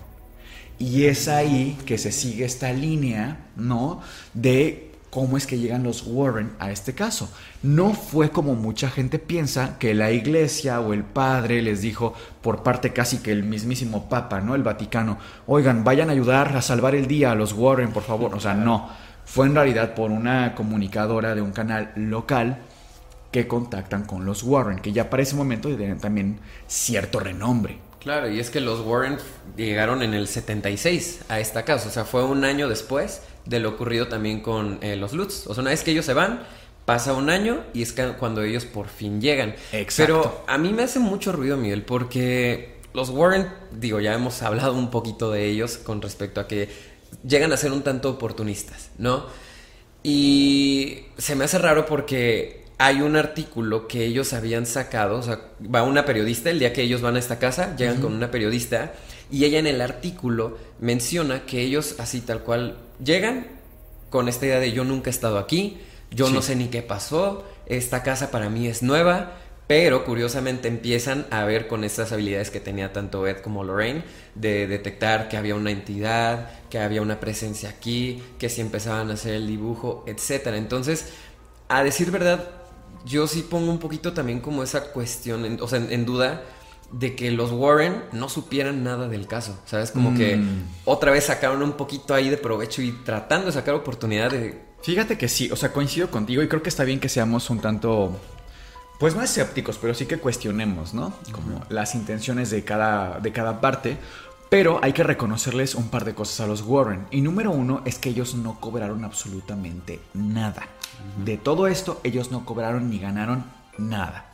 Y es ahí que se sigue esta línea, ¿no? De cómo es que llegan los Warren a este caso. No fue como mucha gente piensa que la iglesia o el padre les dijo por parte casi que el mismísimo papa, ¿no? El Vaticano, oigan, vayan a ayudar a salvar el día a los Warren, por favor. O sea, no. Fue en realidad por una comunicadora de un canal local que contactan con los Warren, que ya para ese momento tienen también cierto renombre. Claro, y es que los Warren llegaron en el 76 a esta casa, o sea, fue un año después de lo ocurrido también con eh, los Lutz. O sea, una vez que ellos se van, pasa un año y es cuando ellos por fin llegan. Exacto. Pero a mí me hace mucho ruido, Miguel, porque los Warren, digo, ya hemos hablado un poquito de ellos con respecto a que llegan a ser un tanto oportunistas, ¿no? Y se me hace raro porque hay un artículo que ellos habían sacado, o sea, va una periodista, el día que ellos van a esta casa, llegan con una periodista y ella en el artículo menciona que ellos así tal cual llegan con esta idea de yo nunca he estado aquí, yo no sé ni qué pasó, esta casa para mí es nueva, pero curiosamente empiezan a ver con estas habilidades que tenía tanto Ed como Lorraine de detectar que había una entidad, que había una presencia aquí, que si empezaban a hacer el dibujo, etcétera. Entonces, a decir verdad, yo sí pongo un poquito también como esa cuestión, o sea, en duda de que los Warren no supieran nada del caso, ¿sabes? Como que mm. otra vez sacaron un poquito ahí de provecho y tratando de sacar oportunidad de... Fíjate que sí, o sea, coincido contigo y creo que está bien que seamos un tanto, pues no escépticos, pero sí que cuestionemos, ¿no? Como las intenciones de cada, de cada parte, pero hay que reconocerles un par de cosas a los Warren. Y número uno es que ellos no cobraron absolutamente nada. De todo esto, ellos no cobraron ni ganaron nada.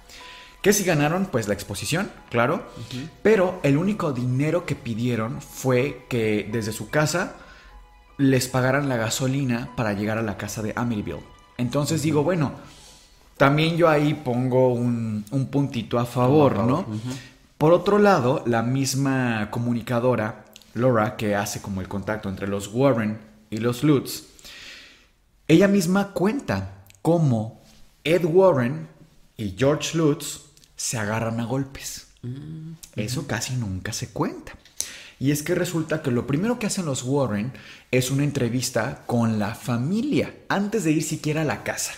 Que si ganaron, pues la exposición, claro. Pero el único dinero que pidieron fue que desde su casa les pagaran la gasolina para llegar a la casa de Amityville. Entonces digo, bueno, también yo ahí pongo un, puntito a favor, ¿no? Por otro lado, la misma comunicadora, Laura, que hace como el contacto entre los Warren y los Lutz, ella misma cuenta cómo Ed Warren y George Lutz se agarran a golpes. Mm, Eso casi nunca se cuenta. Y es que resulta que lo primero que hacen los Warren es una entrevista con la familia antes de ir siquiera a la casa.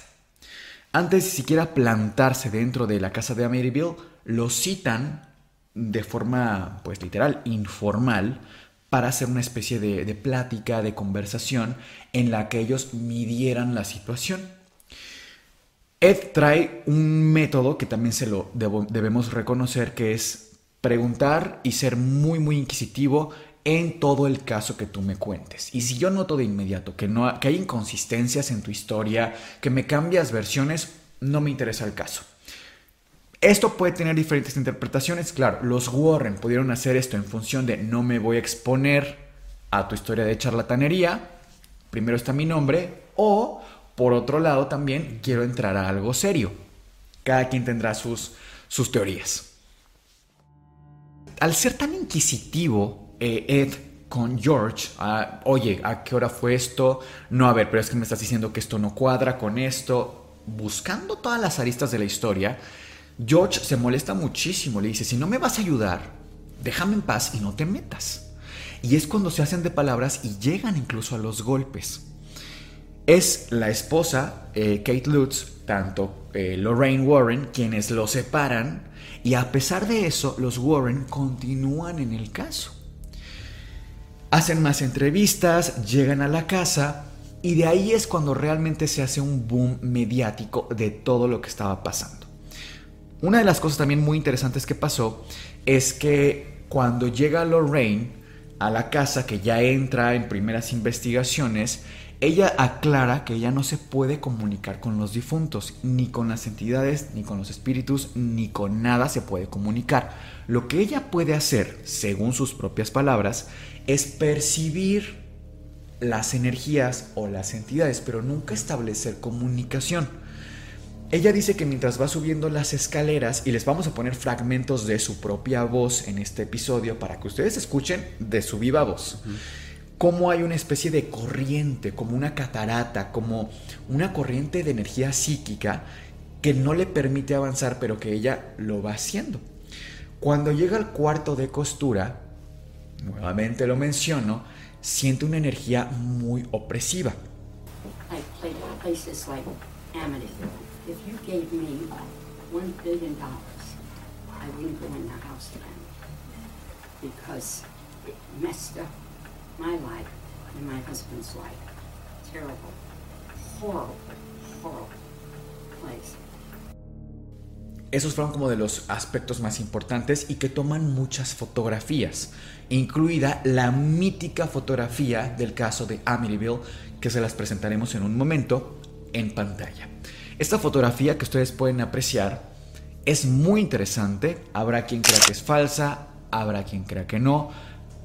Antes de siquiera plantarse dentro de la casa de Amityville, lo citan de forma, pues literal, informal, para hacer una especie de, plática, de conversación en la que ellos midieran la situación. Ed trae un método que también se lo debemos reconocer, que es preguntar y ser muy, muy inquisitivo en todo el caso que tú me cuentes. Y si yo noto de inmediato que, no, que hay inconsistencias en tu historia, que me cambias versiones, no me interesa el caso. Esto puede tener diferentes interpretaciones, claro, los Warren pudieron hacer esto en función de no me voy a exponer a tu historia de charlatanería, primero está mi nombre, o por otro lado también quiero entrar a algo serio. Cada quien tendrá sus, sus teorías. Al ser tan inquisitivo, eh, Ed con George, ah, oye, ¿a qué hora fue esto? No, a ver, pero es que me estás diciendo que esto no cuadra con esto. Buscando todas las aristas de la historia, George se molesta muchísimo, le dice, si no me vas a ayudar, déjame en paz y no te metas. Y es cuando se hacen de palabras y llegan incluso a los golpes. Es la esposa, eh, Kate Lutz, tanto eh, Lorraine Warren, quienes lo separan, y a pesar de eso, los Warren continúan en el caso. Hacen más entrevistas, llegan a la casa, y de ahí es cuando realmente se hace un boom mediático de todo lo que estaba pasando. Una de las cosas también muy interesantes que pasó es que cuando llega Lorraine a la casa, que ya entra en primeras investigaciones, ella aclara que ella no se puede comunicar con los difuntos, ni con las entidades, ni con los espíritus, ni con nada se puede comunicar. Lo que ella puede hacer, según sus propias palabras, es percibir las energías o las entidades, pero nunca establecer comunicación. Ella dice que mientras va subiendo las escaleras, y les vamos a poner fragmentos de su propia voz en este episodio para que ustedes escuchen de su viva voz, cómo hay una especie de corriente, como una catarata, como una corriente de energía psíquica que no le permite avanzar, pero que ella lo va haciendo. Cuando llega al cuarto de costura, nuevamente lo menciono, siente una energía muy opresiva. If you gave me one billion dollars, I wouldn't go in that house again because it messed up my life and my husband's life. Terrible, horrible, horrible place. Esos fueron como de los aspectos más importantes y que toman muchas fotografías, incluida la mítica fotografía del caso de Amityville, que se las presentaremos en un momento en pantalla. Esta fotografía que ustedes pueden apreciar es muy interesante. Habrá quien crea que es falsa, habrá quien crea que no,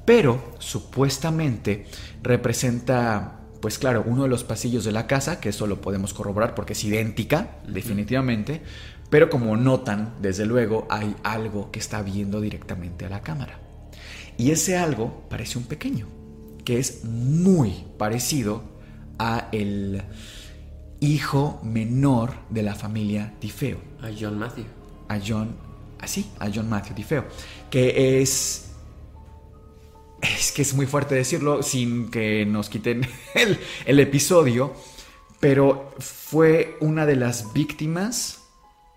pero supuestamente representa, pues claro, uno de los pasillos de la casa, que eso lo podemos corroborar porque es idéntica, definitivamente, pero como notan, desde luego, hay algo que está viendo directamente a la cámara. Y ese algo parece un pequeño, que es muy parecido a el hijo menor de la familia Tifeo. A John Matthew. A John, así, a John Matthew Tifeo. Que es. Es que es muy fuerte decirlo sin que nos quiten el, el episodio. Pero fue una de las víctimas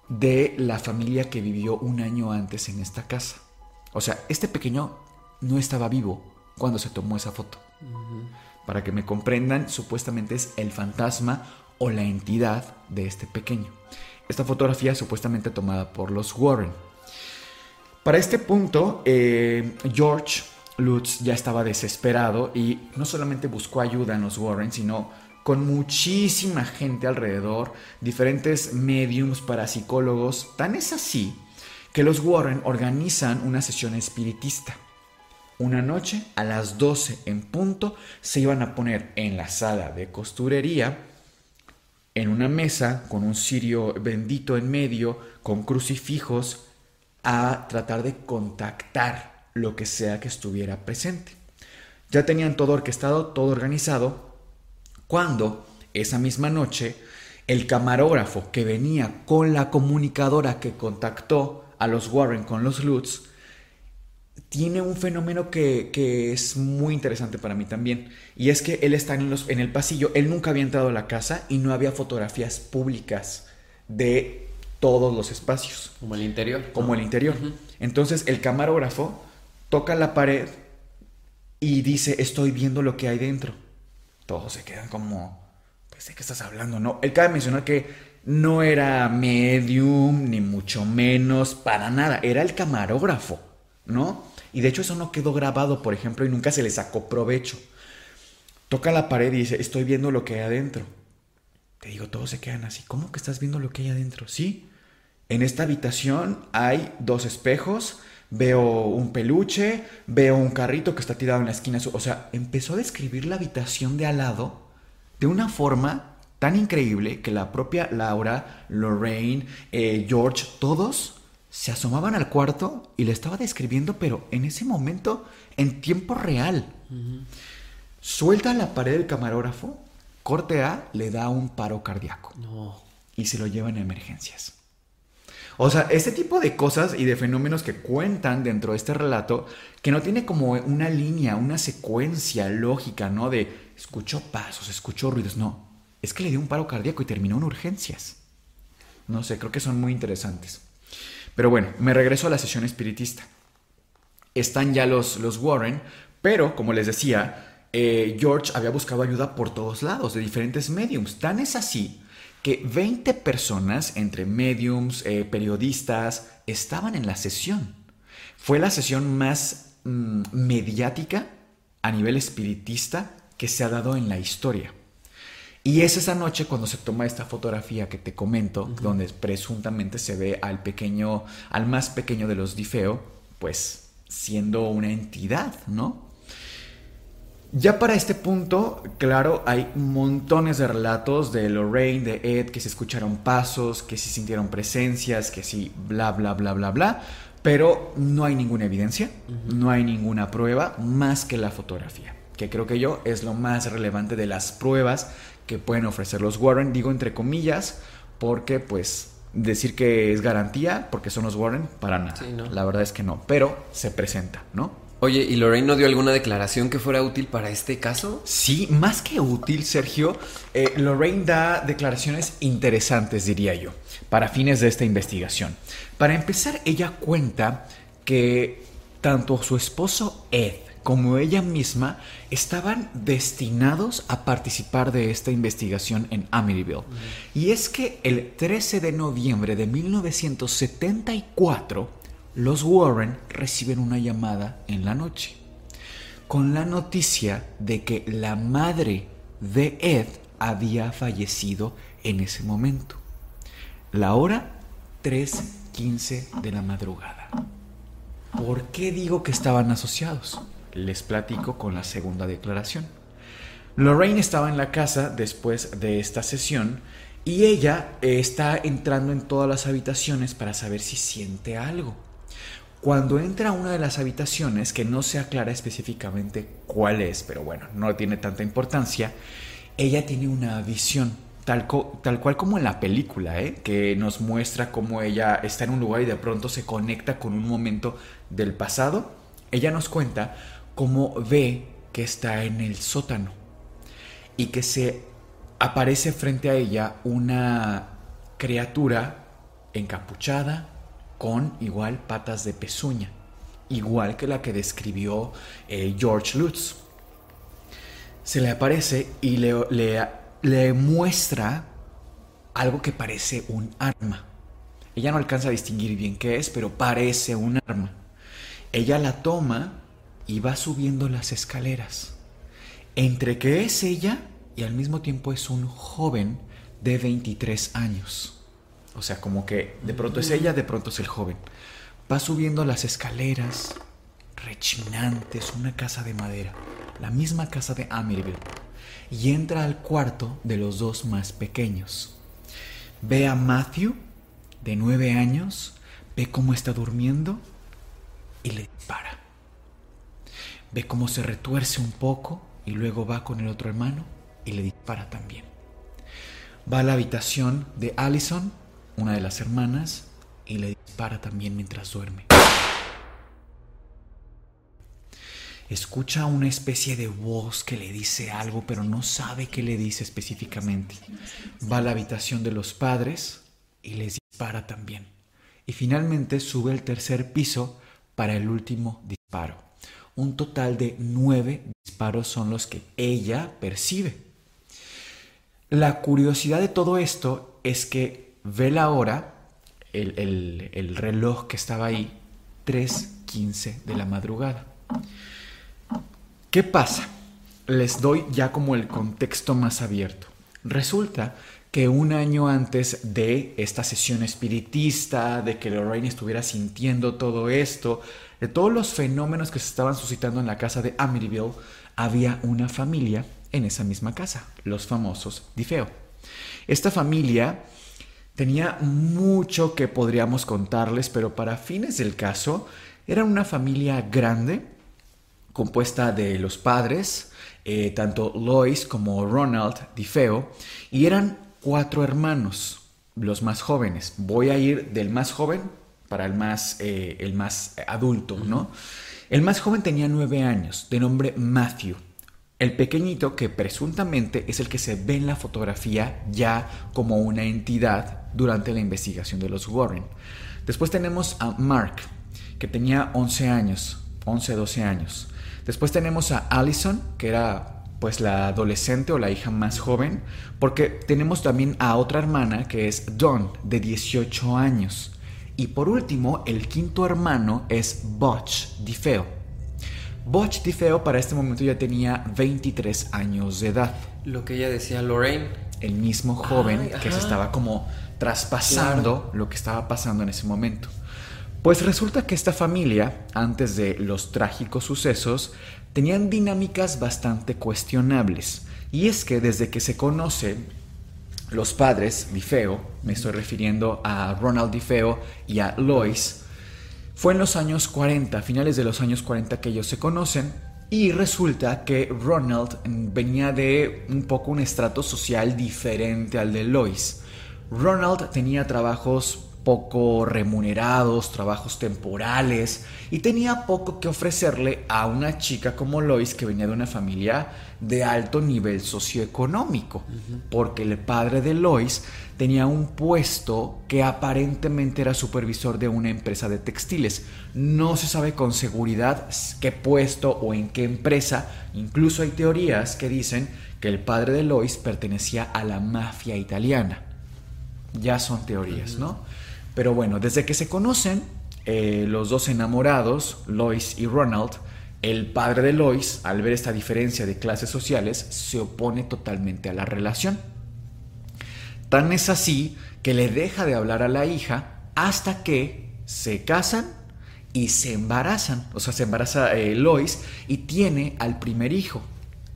de la familia que vivió un año antes en esta casa. O sea, este pequeño no estaba vivo cuando se tomó esa foto. Para que me comprendan, supuestamente es el fantasma o la entidad de este pequeño. Esta fotografía supuestamente tomada por los Warren. Para este punto, eh, George Lutz ya estaba desesperado y no solamente buscó ayuda en los Warren, sino con muchísima gente alrededor, diferentes mediums, parapsicólogos. Tan es así que los Warren organizan una sesión espiritista. Una noche, a las 12 en punto, se iban a poner en la sala de costurería en una mesa con un cirio bendito en medio, con crucifijos, a tratar de contactar lo que sea que estuviera presente. Ya tenían todo orquestado, todo organizado, cuando esa misma noche el camarógrafo que venía con la comunicadora que contactó a los Warren con los Lutz tiene un fenómeno que, es muy interesante para mí también. Y es que él está en, los, en el pasillo, él nunca había entrado a la casa y no había fotografías públicas de todos los espacios. Como el interior. Como el interior. Entonces el camarógrafo toca la pared y dice, estoy viendo lo que hay dentro. Todos se quedan como, pues, ¿de qué estás hablando? No, él cabe mencionar que no era medium, ni mucho menos, para nada, era el camarógrafo, ¿no? Y de hecho eso no quedó grabado, por ejemplo, y nunca se le sacó provecho. Toca la pared y dice, estoy viendo lo que hay adentro. Te digo, todos se quedan así. ¿Cómo que estás viendo lo que hay adentro? Sí. En esta habitación hay dos espejos, veo un peluche, veo un carrito que está tirado en la esquina. O sea, empezó a describir la habitación de al lado de una forma tan increíble que la propia Laura, Lorraine, eh, George, todos se asomaban al cuarto y le estaba describiendo, pero en ese momento, en tiempo real. Suelta la pared del camarógrafo, corte A, le da un paro cardíaco. Y se lo llevan a emergencias. O sea, este tipo de cosas y de fenómenos que cuentan dentro de este relato, que no tiene como una línea, una secuencia lógica, ¿no? De escuchó pasos, escuchó ruidos, no. Es que le dio un paro cardíaco y terminó en urgencias. No sé, creo que son muy interesantes. Pero bueno, me regreso a la sesión espiritista. Están ya los, los Warren, pero como les decía, eh, George había buscado ayuda por todos lados, de diferentes mediums. Tan es así que 20 personas, entre mediums, eh, periodistas, estaban en la sesión. Fue la sesión más mm, mediática a nivel espiritista que se ha dado en la historia. Y es esa noche cuando se toma esta fotografía que te comento, donde presuntamente se ve al pequeño, al más pequeño de los Difeo, pues siendo una entidad, ¿no? Ya para este punto, claro, hay montones de relatos de Lorraine, de Ed, que se escucharon pasos, que se sintieron presencias, que sí, bla, bla, bla, bla, bla, pero no hay ninguna evidencia, no hay ninguna prueba más que la fotografía, que creo que yo es lo más relevante de las pruebas que pueden ofrecer los Warren, digo entre comillas, porque pues decir que es garantía, porque son los Warren, para nada. La verdad es que no, pero se presenta, ¿no? Oye, ¿y Lorraine no dio alguna declaración que fuera útil para este caso? Sí, más que útil, Sergio, eh, Lorraine da declaraciones interesantes, diría yo, para fines de esta investigación. Para empezar, ella cuenta que tanto su esposo Ed como ella misma estaban destinados a participar de esta investigación en Amityville. Y es que el 13 de noviembre de 1974, los Warren reciben una llamada en la noche con la noticia de que la madre de Ed había fallecido en ese momento. La hora 3.15 de la madrugada. ¿Por qué digo que estaban asociados? Les platico con la segunda declaración. Lorraine estaba en la casa después de esta sesión y ella está entrando en todas las habitaciones para saber si siente algo. Cuando entra a una de las habitaciones, que no se aclara específicamente cuál es, pero bueno, no tiene tanta importancia, ella tiene una visión, tal, tal cual como en la película, ¿eh? que nos muestra cómo ella está en un lugar y de pronto se conecta con un momento del pasado. Ella nos cuenta como ve que está en el sótano y que se aparece frente a ella una criatura encapuchada con igual patas de pezuña, igual que la que describió eh, George Lutz. Se le aparece y le, le, le muestra algo que parece un arma. Ella no alcanza a distinguir bien qué es, pero parece un arma. Ella la toma y va subiendo las escaleras. Entre que es ella y al mismo tiempo es un joven de 23 años. O sea, como que de pronto es ella, de pronto es el joven. Va subiendo las escaleras rechinantes, una casa de madera, la misma casa de Amityville. y entra al cuarto de los dos más pequeños. Ve a Matthew, de nueve años, ve cómo está durmiendo y le dispara. Ve cómo se retuerce un poco y luego va con el otro hermano y le dispara también. Va a la habitación de Allison, una de las hermanas, y le dispara también mientras duerme. Escucha una especie de voz que le dice algo, pero no sabe qué le dice específicamente. Va a la habitación de los padres y les dispara también. Y finalmente sube al tercer piso para el último disparo. Un total de nueve disparos son los que ella percibe. La curiosidad de todo esto es que ve la hora, el, el reloj que estaba ahí, 3.15 de la madrugada. ¿Qué pasa? Les doy ya como el contexto más abierto. Resulta que un año antes de esta sesión espiritista, de que Lorraine estuviera sintiendo todo esto, de todos los fenómenos que se estaban suscitando en la casa de Amityville, había una familia en esa misma casa, los famosos Difeo. Esta familia tenía mucho que podríamos contarles, pero para fines del caso, era una familia grande compuesta de los padres, eh, tanto Lois como Ronald DiFeo, y eran cuatro hermanos, los más jóvenes. Voy a ir del más joven para el más, eh, el más adulto, ¿no? El más joven tenía nueve años, de nombre Matthew. El pequeñito, que presuntamente es el que se ve en la fotografía ya como una entidad durante la investigación de los Warren. Después tenemos a Mark, que tenía 11 años, 11, 12 años. Después tenemos a Allison, que era pues la adolescente o la hija más joven, porque tenemos también a otra hermana que es Dawn, de 18 años. Y por último, el quinto hermano es Butch DiFeo. Butch DiFeo para este momento ya tenía 23 años de edad. Lo que ella decía Lorraine. El mismo joven que se estaba como traspasando lo que estaba pasando en ese momento. Pues resulta que esta familia, antes de los trágicos sucesos, tenían dinámicas bastante cuestionables. Y es que desde que se conocen los padres Difeo, me estoy refiriendo a Ronald Difeo y a Lois, fue en los años 40, finales de los años 40 que ellos se conocen, y resulta que Ronald venía de un poco un estrato social diferente al de Lois. Ronald tenía trabajos poco remunerados, trabajos temporales y tenía poco que ofrecerle a una chica como Lois que venía de una familia de alto nivel socioeconómico, porque el padre de Lois tenía un puesto que aparentemente era supervisor de una empresa de textiles. No se sabe con seguridad qué puesto o en qué empresa, incluso hay teorías que dicen que el padre de Lois pertenecía a la mafia italiana. Ya son teorías, ¿no? Pero bueno, desde que se conocen, eh, los dos enamorados, Lois y Ronald, el padre de Lois, al ver esta diferencia de clases sociales, se opone totalmente a la relación. Tan es así que le deja de hablar a la hija hasta que se casan y se embarazan. O sea, se embaraza eh, Lois y tiene al primer hijo,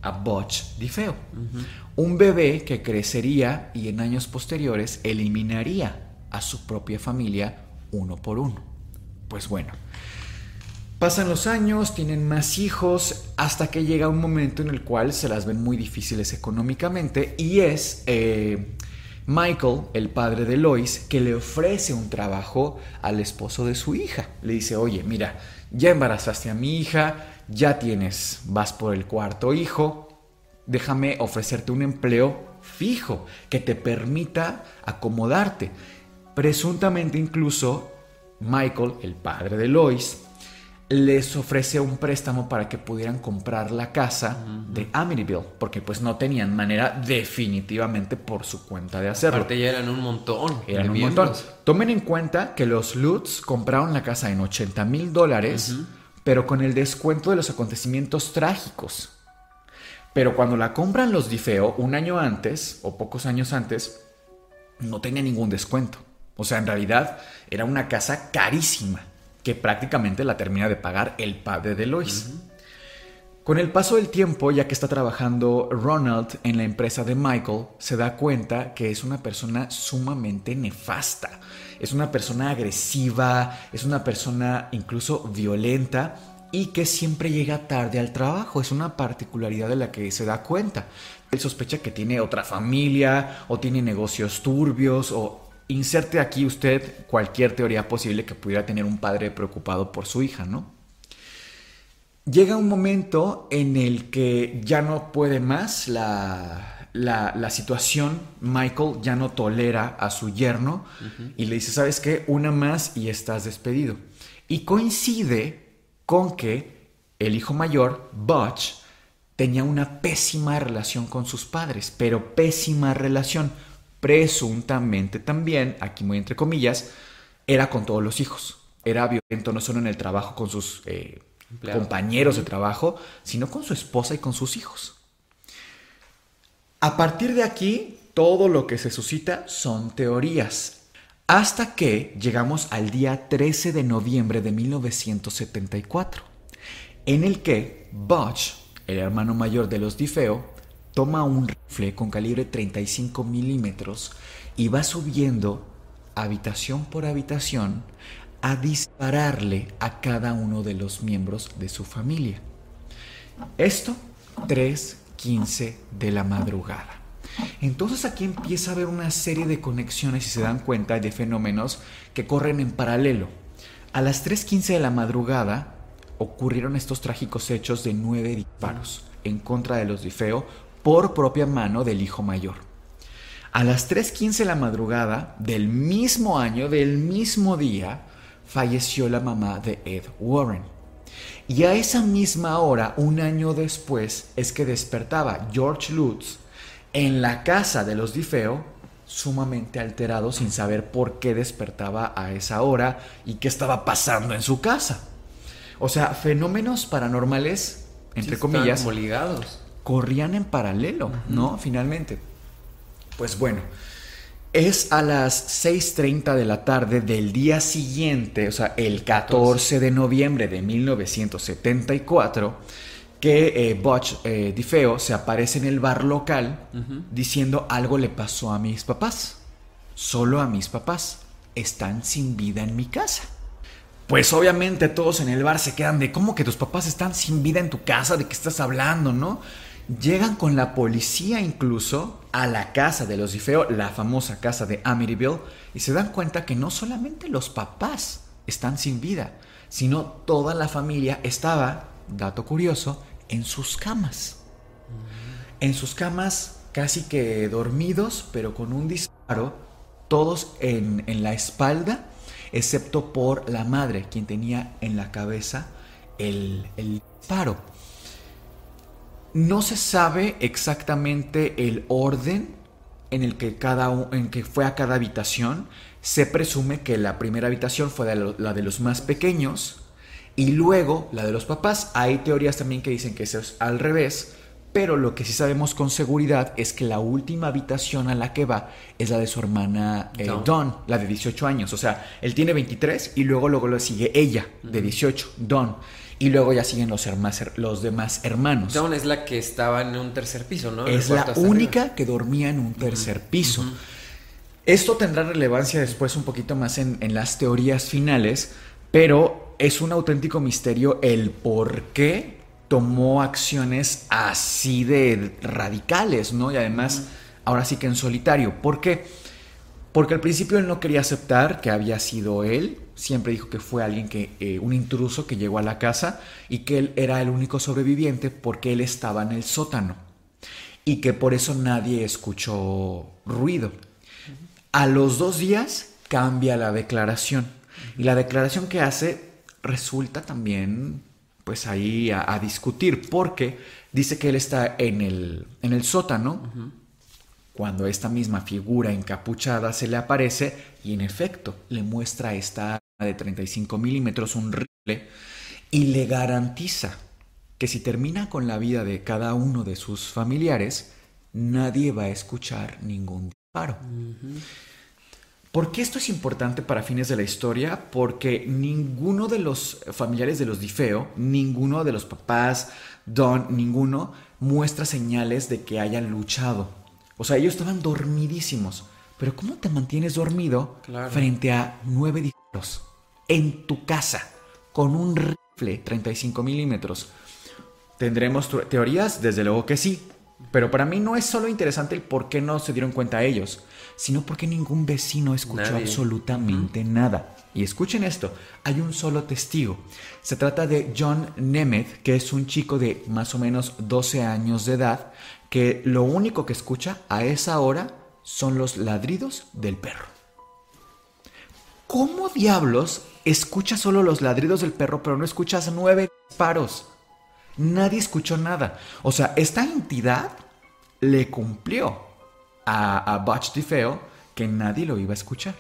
a Butch DiFeo. Un bebé que crecería y en años posteriores eliminaría a su propia familia uno por uno. Pues bueno, pasan los años, tienen más hijos, hasta que llega un momento en el cual se las ven muy difíciles económicamente y es eh, Michael, el padre de Lois, que le ofrece un trabajo al esposo de su hija. Le dice, oye, mira, ya embarazaste a mi hija, ya tienes, vas por el cuarto hijo, déjame ofrecerte un empleo fijo que te permita acomodarte. Presuntamente incluso Michael, el padre de Lois, les ofrece un préstamo para que pudieran comprar la casa de Amityville, porque pues no tenían manera definitivamente por su cuenta de hacerlo. Aparte ya eran un montón. Eran un montón. Tomen en cuenta que los Lutz compraron la casa en 80 mil dólares, pero con el descuento de los acontecimientos trágicos. Pero cuando la compran los Difeo un año antes, o pocos años antes, no tenía ningún descuento. O sea, en realidad era una casa carísima que prácticamente la termina de pagar el padre de Lois. Con el paso del tiempo, ya que está trabajando Ronald en la empresa de Michael, se da cuenta que es una persona sumamente nefasta. Es una persona agresiva, es una persona incluso violenta y que siempre llega tarde al trabajo. Es una particularidad de la que se da cuenta. Él sospecha que tiene otra familia o tiene negocios turbios o inserte aquí usted cualquier teoría posible que pudiera tener un padre preocupado por su hija, ¿no? Llega un momento en el que ya no puede más la, la, situación, Michael ya no tolera a su yerno y le dice, ¿sabes qué? Una más y estás despedido. Y coincide con que el hijo mayor, Butch, tenía una pésima relación con sus padres, pero pésima relación. Presuntamente también, aquí muy entre comillas, era con todos los hijos. Era violento no solo en el trabajo con sus... Eh, compañeros de trabajo, sino con su esposa y con sus hijos. A partir de aquí, todo lo que se suscita son teorías, hasta que llegamos al día 13 de noviembre de 1974, en el que Butch, el hermano mayor de los Difeo, toma un rifle con calibre 35 milímetros y va subiendo habitación por habitación a dispararle a cada uno de los miembros de su familia. Esto 3.15 de la madrugada. Entonces aquí empieza a haber una serie de conexiones y se dan cuenta de fenómenos que corren en paralelo. A las 3.15 de la madrugada ocurrieron estos trágicos hechos de nueve disparos en contra de los Difeo por propia mano del hijo mayor. A las 3.15 de la madrugada del mismo año, del mismo día, falleció la mamá de Ed Warren. Y a esa misma hora, un año después, es que despertaba George Lutz en la casa de los Difeo, sumamente alterado, sin saber por qué despertaba a esa hora y qué estaba pasando en su casa. O sea, fenómenos paranormales, entre comillas, corrían en paralelo, ¿no? Finalmente. Pues bueno, es a las 6.30 de la tarde del día siguiente, o sea, el 14 de noviembre de 1974, que eh, Butch eh, DiFeo se aparece en el bar local diciendo algo le pasó a mis papás. Solo a mis papás. Están sin vida en mi casa. Pues obviamente todos en el bar se quedan de cómo que tus papás están sin vida en tu casa, de qué estás hablando, ¿no? Llegan con la policía incluso a la casa de los Difeo, la famosa casa de Amityville, y se dan cuenta que no solamente los papás están sin vida, sino toda la familia estaba, dato curioso, en sus camas. En sus camas casi que dormidos, pero con un disparo, todos en, la espalda, excepto por la madre, quien tenía en la cabeza el, el disparo. No se sabe exactamente el orden en el que cada en que fue a cada habitación. Se presume que la primera habitación fue la de los más pequeños y luego la de los papás. Hay teorías también que dicen que eso es al revés, pero lo que sí sabemos con seguridad es que la última habitación a la que va es la de su hermana eh, Dawn, la de 18 años. O sea, él tiene 23 y luego luego lo sigue ella de 18, Dawn. Y luego ya siguen los, los demás hermanos. Dawn es la que estaba en un tercer piso, ¿no? Es la única que dormía en un tercer piso. Esto tendrá relevancia después un poquito más en, las teorías finales, pero es un auténtico misterio el por qué tomó acciones así de radicales, ¿no? Y además, ahora sí que en solitario. ¿Por qué? Porque al principio él no quería aceptar que había sido él, siempre dijo que fue alguien que, eh, un intruso que llegó a la casa y que él era el único sobreviviente porque él estaba en el sótano y que por eso nadie escuchó ruido. A los dos días cambia la declaración y la declaración que hace resulta también pues ahí a, discutir porque dice que él está en el, en el sótano cuando esta misma figura encapuchada se le aparece y en efecto le muestra esta de 35 milímetros, un rifle, y le garantiza que si termina con la vida de cada uno de sus familiares, nadie va a escuchar ningún disparo. ¿Por qué esto es importante para fines de la historia? Porque ninguno de los familiares de los Difeo, ninguno de los papás, Don, ninguno muestra señales de que hayan luchado. O sea, ellos estaban dormidísimos. Pero ¿cómo te mantienes dormido frente a nueve disparos en tu casa con un rifle 35 milímetros? ¿Tendremos teorías? Desde luego que sí. Pero para mí no es solo interesante el por qué no se dieron cuenta ellos, sino porque ningún vecino escuchó absolutamente nada. Y escuchen esto, hay un solo testigo. Se trata de John Nemeth, que es un chico de más o menos 12 años de edad, que lo único que escucha a esa hora son los ladridos del perro. ¿Cómo diablos escuchas solo los ladridos del perro pero no escuchas nueve disparos? Nadie escuchó nada. O sea, esta entidad le cumplió a, a Butch DeFeo que nadie lo iba a escuchar.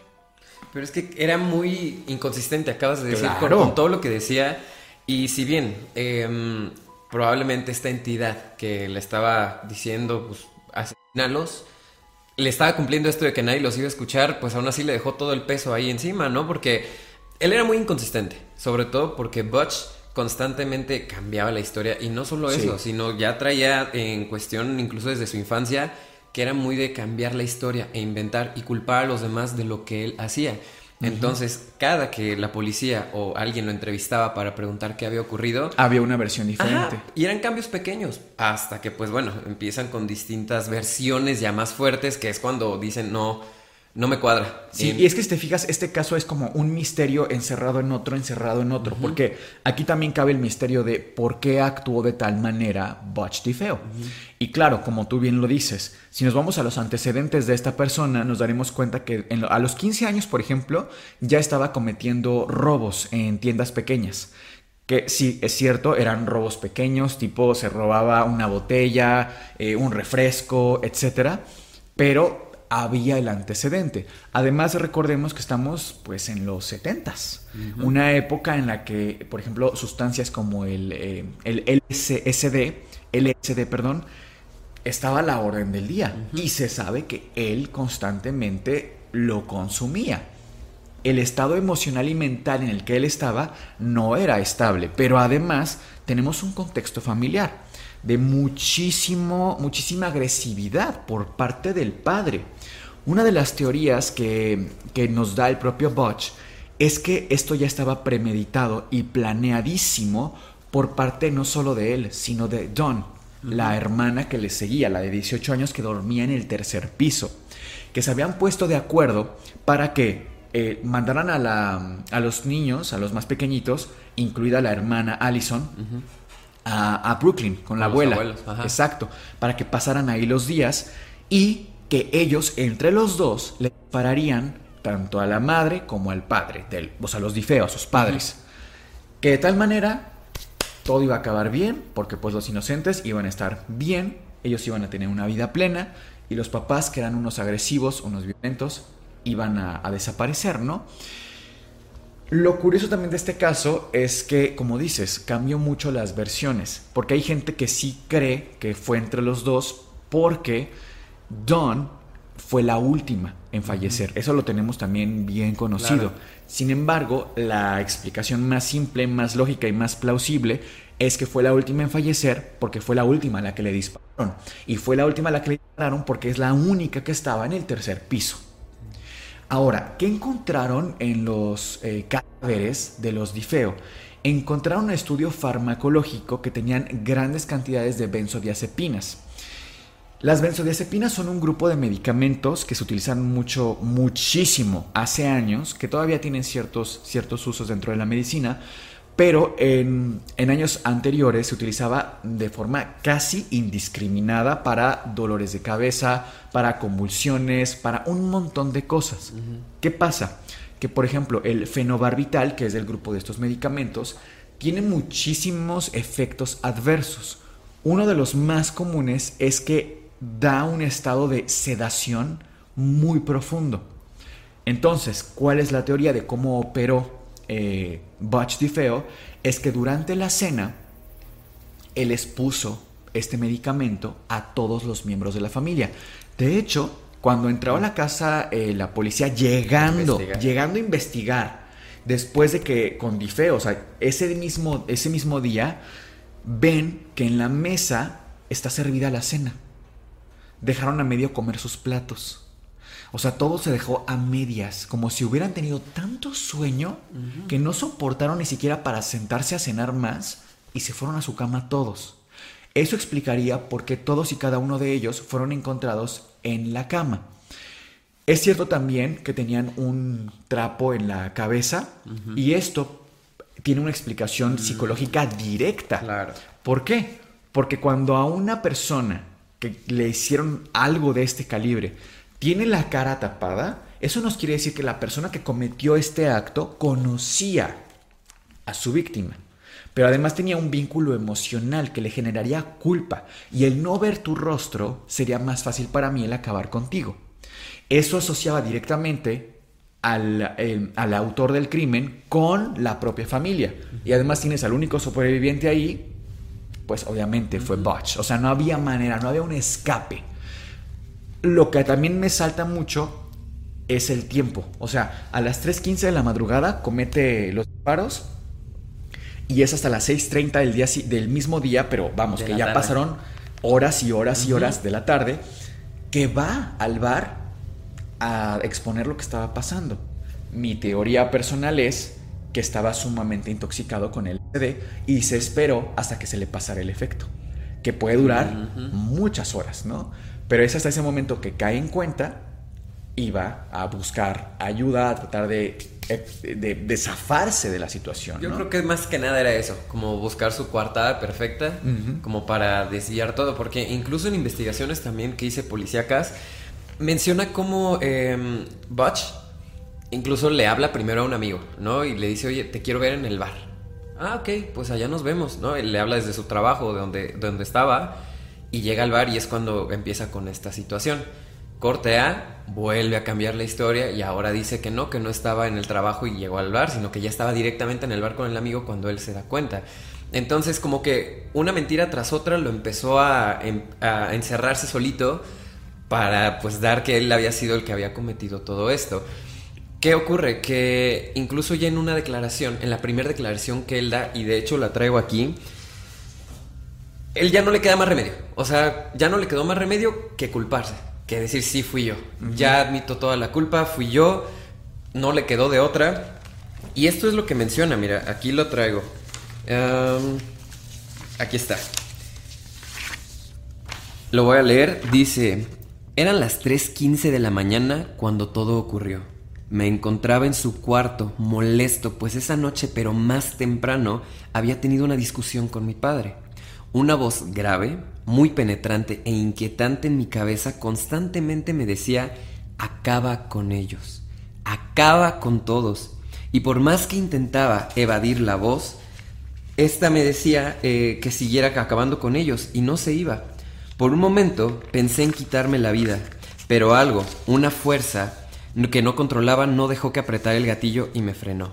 Pero es que era muy inconsistente, acabas de decir, con, todo lo que decía. Y si bien em, probablemente esta entidad que le estaba diciendo, pues, asesinalos, le estaba cumpliendo esto de que nadie los iba a escuchar, pues aún así le dejó todo el peso ahí encima, ¿no? Porque él era muy inconsistente, sobre todo porque Butch constantemente cambiaba la historia y no solo eso, sino ya traía en cuestión incluso desde su infancia que era muy de cambiar la historia e inventar y culpar a los demás de lo que él hacía. Entonces, cada que la policía o alguien lo entrevistaba para preguntar qué había ocurrido, había una versión diferente. y eran cambios pequeños, hasta que, pues bueno, empiezan con distintas versiones ya más fuertes, que es cuando dicen, no, no me cuadra. Sí, y es que si te fijas, este caso es como un misterio encerrado en otro, encerrado en otro, porque aquí también cabe el misterio de por qué actuó de tal manera Butch DiFeo. Y claro, como tú bien lo dices, si nos vamos a los antecedentes de esta persona, nos daremos cuenta que a los 15 años, por ejemplo, ya estaba cometiendo robos en tiendas pequeñas. Que sí, es cierto, eran robos pequeños, tipo se robaba una botella, eh, un refresco, etcétera. Pero había el antecedente. Además, recordemos que estamos pues en los 70s, una época en la que, por ejemplo, sustancias como el, eh, el LSD, LSD, perdón, estaba a la orden del día y se sabe que él constantemente lo consumía. El estado emocional y mental en el que él estaba no era estable, pero además tenemos un contexto familiar de muchísimo, muchísima agresividad por parte del padre. Una de las teorías que, nos da el propio Butch es que esto ya estaba premeditado y planeadísimo por parte no solo de él, sino de Don, la hermana que le seguía, la de 18 años que dormía en el tercer piso, que se habían puesto de acuerdo para que eh, mandaran a, la, a, los niños, a los más pequeñitos, incluida la hermana Allison, a, Brooklyn con la abuela. Exacto, para que pasaran ahí los días y que ellos, entre los dos, le pararían tanto a la madre como al padre, del, o sea, los difeos, a sus padres. Que de tal manera todo iba a acabar bien, porque pues los inocentes iban a estar bien, ellos iban a tener una vida plena, y los papás, que eran unos agresivos, unos violentos, iban a desaparecer, ¿no? Lo curioso también de este caso es que, como dices, cambió mucho las versiones, porque hay gente que sí cree que fue entre los dos porque Dawn fue la última en fallecer. Eso lo tenemos también bien conocido. Sin embargo, la explicación más simple, más lógica y más plausible es que fue la última en fallecer porque fue la última a la que le dispararon. Y fue la última a la que le dispararon porque es la única que estaba en el tercer piso. Ahora, ¿qué encontraron en los eh, cadáveres de los Difeo? Encontraron un estudio farmacológico que tenían grandes cantidades de benzodiazepinas. Las benzodiazepinas son un grupo de medicamentos que se utilizan mucho, muchísimo hace años, que todavía tienen ciertos, ciertos usos dentro de la medicina, pero en, años anteriores se utilizaba de forma casi indiscriminada para dolores de cabeza, para convulsiones, para un montón de cosas. ¿Qué pasa? Que por ejemplo el fenobarbital, que es del grupo de estos medicamentos, tiene muchísimos efectos adversos. Uno de los más comunes es que da un estado de sedación muy profundo. Entonces, ¿cuál es la teoría de cómo operó eh, Butch DiFeo es que durante la cena él expuso este medicamento a todos los miembros de la familia. De hecho, Cuando entró a la casa eh, la policía llegando, Investigar. llegando a investigar, después de que con Dife, o sea, ese mismo, ese mismo día, ven que en la mesa está servida la cena. Dejaron a medio comer sus platos. O sea, todo se dejó a medias, como si hubieran tenido tanto sueño que no soportaron ni siquiera para sentarse a cenar más y se fueron a su cama todos. Eso explicaría por qué todos y cada uno de ellos fueron encontrados en la cama. Es cierto también que tenían un trapo en la cabeza y esto tiene una explicación psicológica directa. Claro. ¿Por qué? Porque cuando a una persona que le hicieron algo de este calibre tiene la cara tapada, eso nos quiere decir que la persona que cometió este acto conocía a su víctima. Pero además tenía un vínculo emocional que le generaría culpa y el no ver tu rostro sería más fácil para mí el acabar contigo. Eso asociaba directamente al, eh, al autor del crimen con la propia familia. Y además tienes al único superviviente ahí, pues obviamente fue Butch. O sea, no había manera, no había un escape. Lo que también me salta mucho es el tiempo. O sea, a las 3.15 de la madrugada comete los disparos y es hasta las 6.30 del, día, del mismo día, pero vamos, De que ya tarde. pasaron horas y horas y horas de la tarde, que va al bar a exponer lo que estaba pasando. Mi teoría personal es que estaba sumamente intoxicado con el LSD y se esperó hasta que se le pasara el efecto, que puede durar muchas horas, ¿no? Pero es hasta ese momento que cae en cuenta y va a buscar ayuda, a tratar de, de, de zafarse de la situación. Yo ¿no? creo que más que nada era eso, como buscar su coartada perfecta, como para desviar todo, porque incluso en investigaciones también que hice policíacas, menciona cómo eh, Butch incluso le habla primero a un amigo, ¿no? Y le dice, oye, te quiero ver en el bar. Ah, ok, pues allá nos vemos, ¿no? Él le habla desde su trabajo, de donde, de donde estaba, y llega al bar y es cuando empieza con esta situación. Corte A, vuelve a cambiar la historia y ahora dice que no, que no estaba en el trabajo y llegó al bar, sino que ya estaba directamente en el bar con el amigo cuando él se da cuenta. Entonces como que una mentira tras otra lo empezó a, em- a encerrarse solito para pues dar que él había sido el que había cometido todo esto. ¿Qué ocurre? Que incluso ya en una declaración, en la primera declaración que él da, y de hecho la traigo aquí, él ya no le queda más remedio. O sea, ya no le quedó más remedio que culparse, que decir sí fui yo. Ya admito toda la culpa, fui yo, no le quedó de otra. Y esto es lo que menciona, mira, aquí lo traigo. Am, aquí está. Lo voy a leer. Dice, eran las 3.15 de la mañana cuando todo ocurrió. Me encontraba en su cuarto, molesto, pues esa noche, pero más temprano, había tenido una discusión con mi padre. Una voz grave, muy penetrante e inquietante en mi cabeza constantemente me decía, acaba con ellos, acaba con todos. Y por más que intentaba evadir la voz, esta me decía eh, que siguiera acabando con ellos y no se iba. Por un momento pensé en quitarme la vida, pero algo, una fuerza que no controlaba no dejó que apretara el gatillo y me frenó.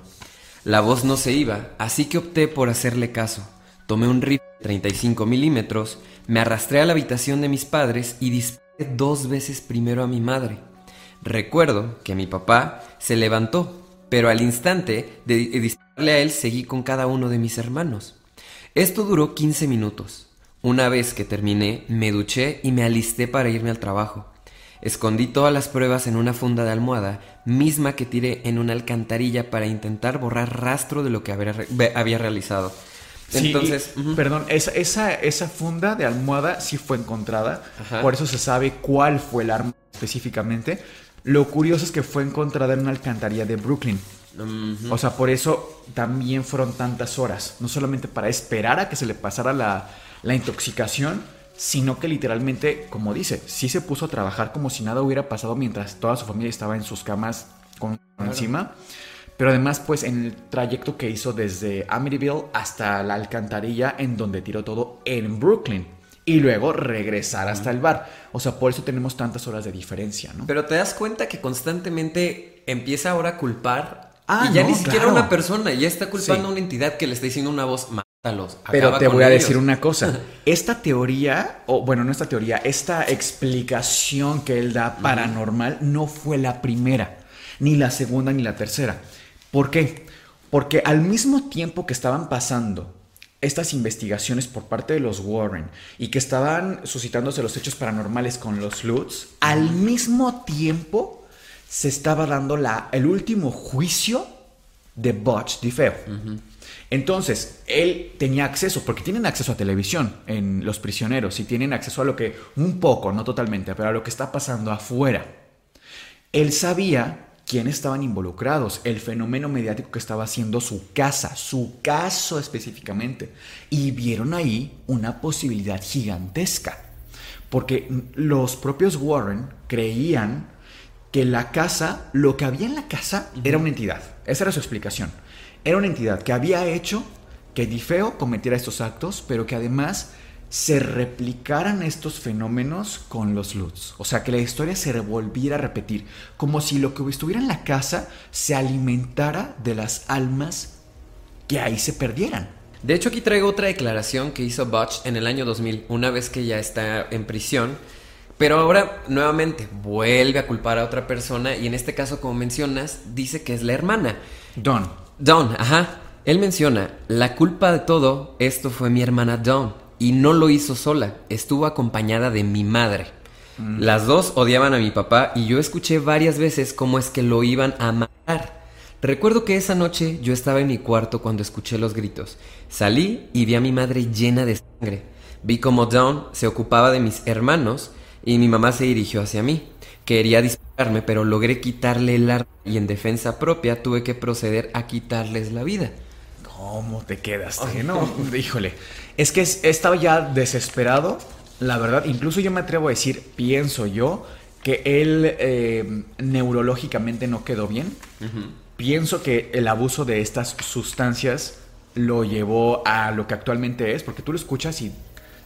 La voz no se iba, así que opté por hacerle caso. Tomé un rifle de 35 milímetros, me arrastré a la habitación de mis padres y disparé dos veces primero a mi madre. Recuerdo que mi papá se levantó, pero al instante de di- dispararle a él seguí con cada uno de mis hermanos. Esto duró 15 minutos. Una vez que terminé, me duché y me alisté para irme al trabajo. Escondí todas las pruebas en una funda de almohada, misma que tiré en una alcantarilla para intentar borrar rastro de lo que re- había realizado. Sí, Entonces, y- ujú. perdón, esa, esa, esa funda de almohada sí fue encontrada. Ajá. Por eso se sabe cuál fue el arma específicamente. Lo curioso es que fue encontrada en una alcantarilla de Brooklyn. O sea, por eso también fueron tantas horas. No solamente para esperar a que se le pasara la, la intoxicación, sino que literalmente, como dice, sí se puso a trabajar como si nada hubiera pasado mientras toda su familia estaba en sus camas con encima. Pero además, pues en el trayecto que hizo desde Amityville hasta la alcantarilla en donde tiró todo en Brooklyn. Y luego regresar hasta el bar. O sea, por eso tenemos tantas horas de diferencia, ¿no? Pero te das cuenta que constantemente empieza ahora a culpar Ah, y ya no, ni siquiera claro. una persona, ya está culpando Sí. a una entidad que le está diciendo una voz Pero te voy a ellos. decir una cosa. Esta teoría, o bueno, no esta teoría, esta explicación que él da paranormal no fue la primera, ni la segunda, ni la tercera. ¿Por qué? Porque al mismo tiempo que estaban pasando estas investigaciones por parte de los Warren y que estaban suscitándose los hechos paranormales con los Lutz, al mismo tiempo se estaba dando la, el último juicio de Butch DiFeo. Entonces, él tenía acceso, porque tienen acceso a televisión en los prisioneros y tienen acceso a lo que, un poco, no totalmente, pero a lo que está pasando afuera. Él sabía quiénes estaban involucrados, el fenómeno mediático que estaba haciendo su casa, su caso específicamente, y vieron ahí una posibilidad gigantesca, porque los propios Warren creían que la casa, lo que había en la casa era una entidad, esa era su explicación, era una entidad que había hecho que Difeo cometiera estos actos, pero que además se replicaran estos fenómenos con los Lutz. O sea, que la historia se volviera a repetir, como si lo que estuviera en la casa se alimentara de las almas que ahí se perdieran. De hecho, aquí traigo otra declaración que hizo Butch en el año 2000, una vez que ya está en prisión. Pero ahora, nuevamente, vuelve a culpar a otra persona y en este caso, como mencionas, dice que es la hermana. Don, Dawn, ajá. Él menciona, la culpa de todo esto fue mi hermana Dawn. Y no lo hizo sola, estuvo acompañada de mi madre. Las dos odiaban a mi papá y yo escuché varias veces cómo es que lo iban a matar. Recuerdo que esa noche yo estaba en mi cuarto cuando escuché los gritos. Salí y vi a mi madre llena de sangre. Vi como Dawn se ocupaba de mis hermanos y mi mamá se dirigió hacia mí. Quería dispararme, pero logré quitarle el arma y en defensa propia tuve que proceder a quitarles la vida. ¿cómo te quedaste? No, híjole. Es que es- estaba ya desesperado, la verdad. Incluso yo me atrevo a decir, pienso yo, que él eh, neurológicamente no quedó bien. Pienso que el abuso de estas sustancias lo llevó a lo que actualmente es, porque tú lo escuchas y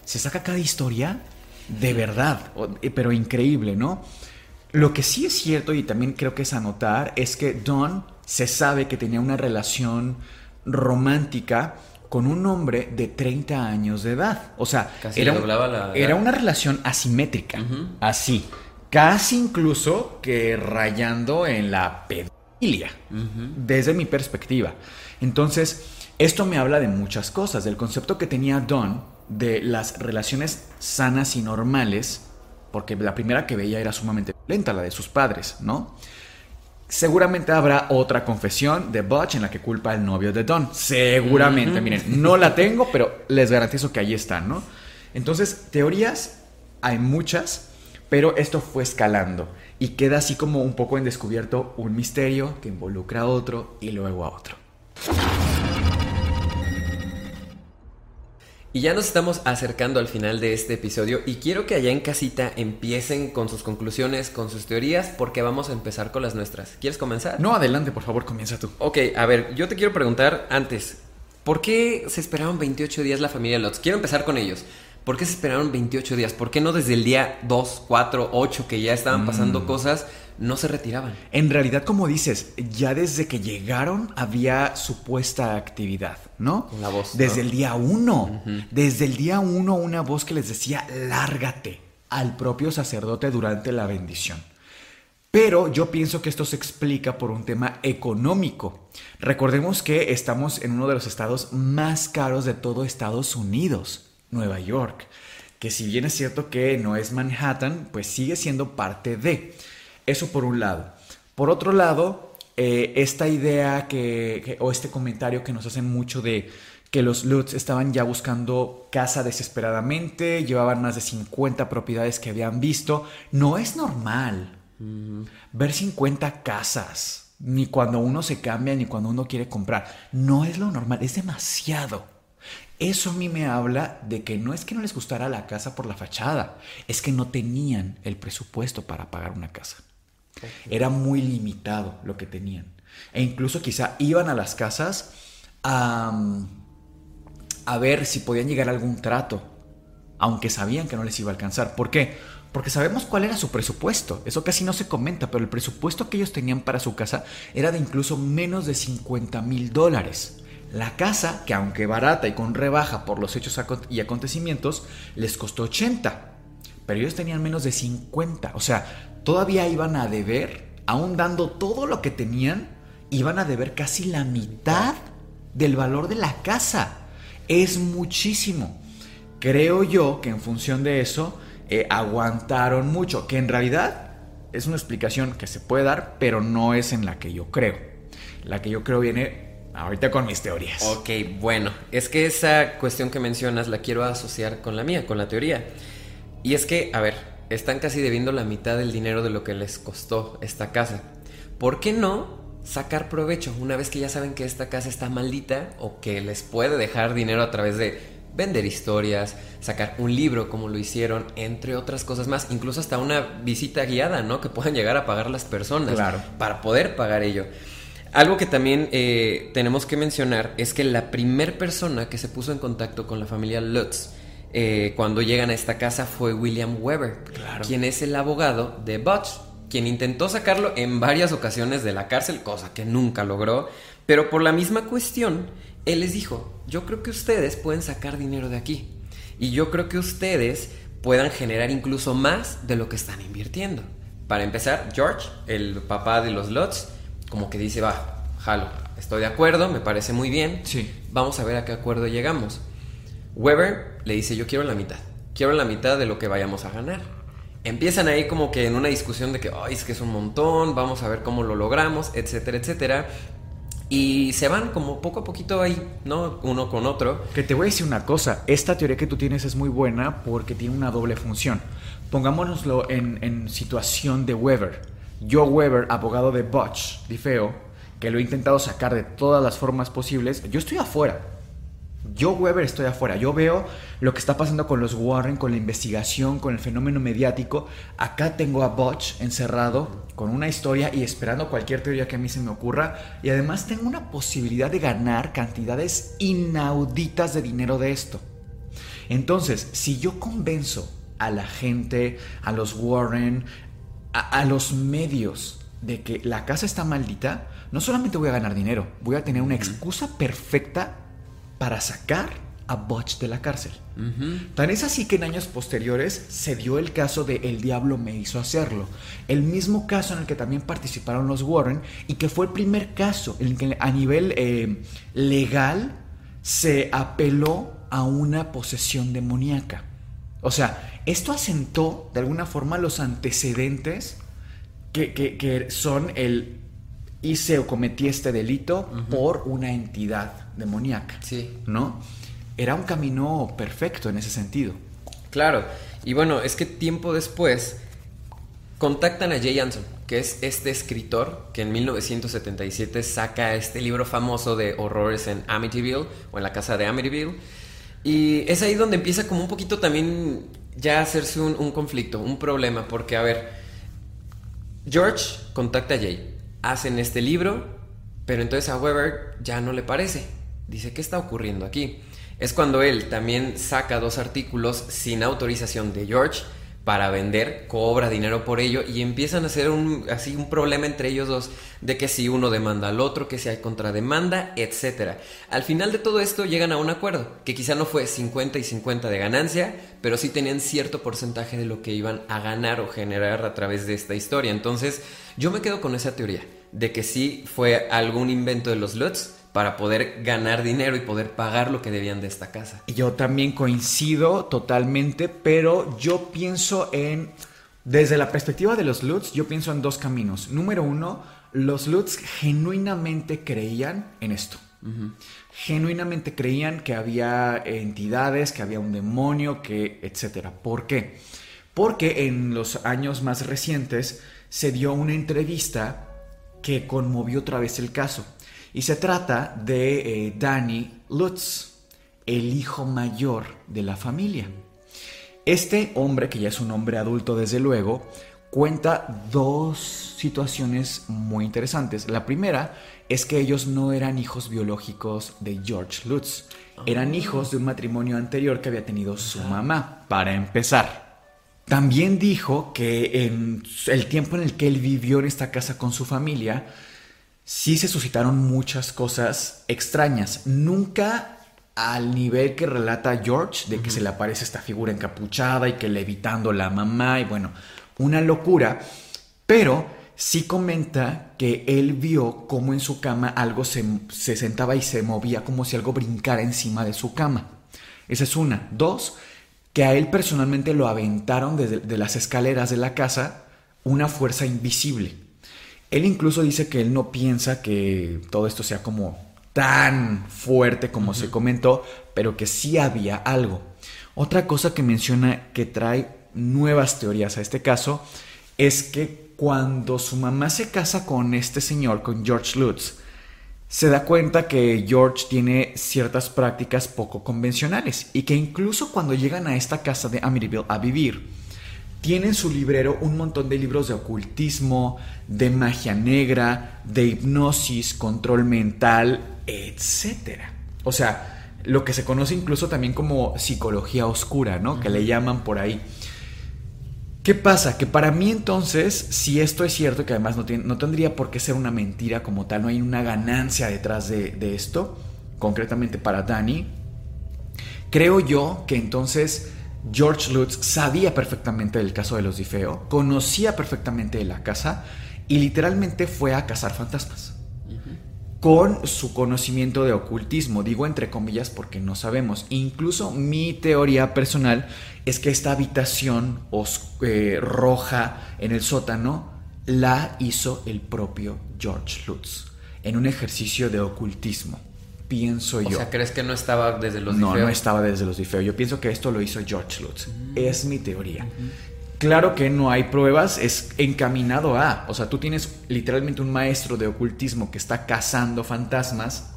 se saca cada historia de verdad, eh, pero increíble, ¿no? Lo que sí es cierto y también creo que es anotar es que Don se sabe que tenía una relación romántica con un hombre de 30 años de edad. O sea, Casi era, un- la una relación asimétrica, así, casi incluso que rayando en la pedofilia, desde mi perspectiva. Entonces, esto me habla de muchas cosas, del concepto que tenía Don de las relaciones sanas y normales, porque la primera que veía era sumamente violenta, la de sus padres, ¿no? Seguramente habrá otra confesión de Butch en la que culpa al novio de Don. Seguramente, miren, no la tengo, pero les garantizo que ahí están, ¿no? Entonces, teorías hay muchas, pero esto fue escalando y queda así como un poco en descubierto un misterio que involucra a otro y luego a otro. Y ya nos estamos acercando al final de este episodio y quiero que allá en casita empiecen con sus conclusiones, con sus teorías, porque vamos a empezar con las nuestras. ¿Quieres comenzar? No, adelante, por favor, comienza tú. Ok, a ver, yo te quiero preguntar antes, ¿por qué se esperaron 28 días la familia Lutz? Quiero empezar con ellos. ¿Por qué se esperaron 28 días? ¿Por qué no desde el día 2, 4, 8 que ya estaban pasando cosas, no se retiraban? En realidad, como dices, ya desde que llegaron había supuesta actividad, ¿no? La voz, Desde ¿no? el día uno. Desde el día uno, una voz que les decía, lárgate al propio sacerdote durante la bendición. Pero yo pienso que esto se explica por un tema económico. Recordemos que estamos en uno de los estados más caros de todo Estados Unidos, Nueva York, que si bien es cierto que no es Manhattan, pues sigue siendo parte de. Eso por un lado. Por otro lado, eh, esta idea que, que- o este comentario que nos hacen mucho de que los Lutz estaban ya buscando casa desesperadamente, llevaban más de 50 propiedades que habían visto, no es normal ver 50 casas, ni cuando uno se cambia, ni cuando uno quiere comprar. No es lo normal, es demasiado. Eso a mí me habla de que no es que no les gustara la casa por la fachada, es que no tenían el presupuesto para pagar una casa. Era muy limitado lo que tenían. E incluso quizá iban a las casas a, a ver si podían llegar a algún trato, aunque sabían que no les iba a alcanzar. ¿Por qué? Porque sabemos cuál era su presupuesto. Eso casi no se comenta, pero el presupuesto que ellos tenían para su casa era de incluso menos de 50 mil dólares. La casa, que aunque barata y con rebaja por los hechos y acontecimientos, les costó 80. Pero ellos tenían menos de 50. O sea, todavía iban a deber, aún dando todo lo que tenían, iban a deber casi la mitad del valor de la casa. Es muchísimo. Creo yo que en función de eso eh, aguantaron mucho, que en realidad es una explicación que se puede dar, pero no es en la que yo creo. La que yo creo viene ahorita con mis teorías. Ok, bueno, es que esa cuestión que mencionas la quiero asociar con la mía, con la teoría. Y es que, a ver, están casi debiendo la mitad del dinero de lo que les costó esta casa. ¿Por qué no sacar provecho una vez que ya saben que esta casa está maldita o que les puede dejar dinero a través de vender historias, sacar un libro como lo hicieron, entre otras cosas más, incluso hasta una visita guiada, ¿no? Que puedan llegar a pagar las personas claro. para poder pagar ello. Algo que también eh, tenemos que mencionar es que la primer persona que se puso en contacto con la familia Lutz eh, cuando llegan a esta casa fue William Weber, quien es el abogado de Butch, quien intentó sacarlo en varias ocasiones de la cárcel, cosa que nunca logró, pero por la misma cuestión, él les dijo, yo creo que ustedes pueden sacar dinero de aquí y yo creo que ustedes puedan generar incluso más de lo que están invirtiendo. Para empezar, George, el papá de los Lots, como que dice, va, jalo, estoy de acuerdo, me parece muy bien, sí. vamos a ver a qué acuerdo llegamos. Weber le dice, yo quiero la mitad, quiero la mitad de lo que vayamos a ganar. Empiezan ahí como que en una discusión de que, ay, es que es un montón, vamos a ver cómo lo logramos, etcétera, etcétera. Y se van como poco a poquito ahí, ¿no? Uno con otro. Que te voy a decir una cosa, esta teoría que tú tienes es muy buena porque tiene una doble función. Pongámonoslo en, situación de Weber. Yo, Weber, abogado de Butch, Feo, que lo he intentado sacar de todas las formas posibles, yo estoy afuera yo, Weber, estoy afuera. Yo veo lo que está pasando con los Warren, con la investigación, con el fenómeno mediático. Acá tengo a Butch encerrado con una historia y esperando cualquier teoría que a mí se me ocurra. Y además tengo una posibilidad de ganar cantidades inauditas de dinero de esto. Entonces, si yo convenzo a la gente, a los Warren, a, los medios de que la casa está maldita, no solamente voy a ganar dinero, voy a tener una excusa perfecta para sacar a Butch de la cárcel. Tan es así que en años posteriores se dio el caso de El Diablo me hizo hacerlo, el mismo caso en el que también participaron los Warren y que fue el primer caso en el que a nivel eh, legal se apeló a una posesión demoníaca. O sea, esto asentó de alguna forma los antecedentes que, son el hice o cometí este delito por una entidad demoníaca. Sí. ¿No? Era un camino perfecto en ese sentido. Claro. Y bueno, es que tiempo después contactan a Jay Anson, que es este escritor que en 1977 saca este libro famoso de horrores en Amityville o en la casa de Amityville. Y es ahí donde empieza como un poquito también ya a hacerse un, un conflicto, un problema, porque a ver, George contacta a Jay, hacen este libro, pero entonces a Weber ya no le parece dice, ¿qué está ocurriendo aquí? Es cuando él también saca dos artículos sin autorización de George para vender, cobra dinero por ello y empiezan a hacer un, así un problema entre ellos dos de que si uno demanda al otro, que si hay contrademanda, etc. Al final de todo esto llegan a un acuerdo, que quizá no fue 50 y 50 de ganancia, pero sí tenían cierto porcentaje de lo que iban a ganar o generar a través de esta historia. Entonces yo me quedo con esa teoría, de que sí fue algún invento de los Lutz, para poder ganar dinero y poder pagar lo que debían de esta casa. Yo también coincido totalmente, pero yo pienso en, desde la perspectiva de los Lutz, yo pienso en dos caminos. Número uno, los Lutz genuinamente creían en esto. Genuinamente creían que había entidades, que había un demonio, que etcétera. ¿Por qué? Porque en los años más recientes se dio una entrevista que conmovió otra vez el caso. Y se trata de eh, Danny Lutz, el hijo mayor de la familia. Este hombre, que ya es un hombre adulto desde luego, cuenta dos situaciones muy interesantes. La primera es que ellos no eran hijos biológicos de George Lutz, eran ah. hijos de un matrimonio anterior que había tenido su mamá, para empezar. También dijo que en el tiempo en el que él vivió en esta casa con su familia, sí se suscitaron muchas cosas extrañas. Nunca al nivel que relata George, de que se le aparece esta figura encapuchada y que levitando la mamá y bueno, una locura, pero sí comenta que él vio cómo en su cama algo se, se, sentaba y se movía como si algo brincara encima de su cama. Esa es una. Dos, que a él personalmente lo aventaron desde de las escaleras de la casa una fuerza invisible. Él incluso dice que él no piensa que todo esto sea como tan fuerte como se comentó, pero que sí había algo. Otra cosa que menciona que trae nuevas teorías a este caso es que cuando su mamá se casa con este señor, con George Lutz, se da cuenta que George tiene ciertas prácticas poco convencionales y que incluso cuando llegan a esta casa de Amityville a vivir, tiene en su librero un montón de libros de ocultismo, de magia negra, de hipnosis, control mental, etc. O sea, lo que se conoce incluso también como psicología oscura, ¿no? Que le llaman por ahí. ¿Qué pasa? Que para mí entonces, si esto es cierto, que además no, no tendría por qué ser una mentira como tal, no hay una ganancia detrás de, de esto, concretamente para Danny, creo yo que entonces George Lutz sabía perfectamente del caso de los Difeo, conocía perfectamente de la casa y literalmente fue a cazar fantasmas. Con su conocimiento de ocultismo, digo entre comillas porque no sabemos. Incluso mi teoría personal es que esta habitación eh, roja en el sótano la hizo el propio George Lutz en un ejercicio de ocultismo pienso yo. O sea, ¿crees que no estaba desde los No, no estaba desde los Difeo. Yo pienso que esto lo hizo George Lutz. Mm. Es mi teoría. Claro que no hay pruebas, es encaminado a. O sea, tú tienes literalmente un maestro de ocultismo que está cazando fantasmas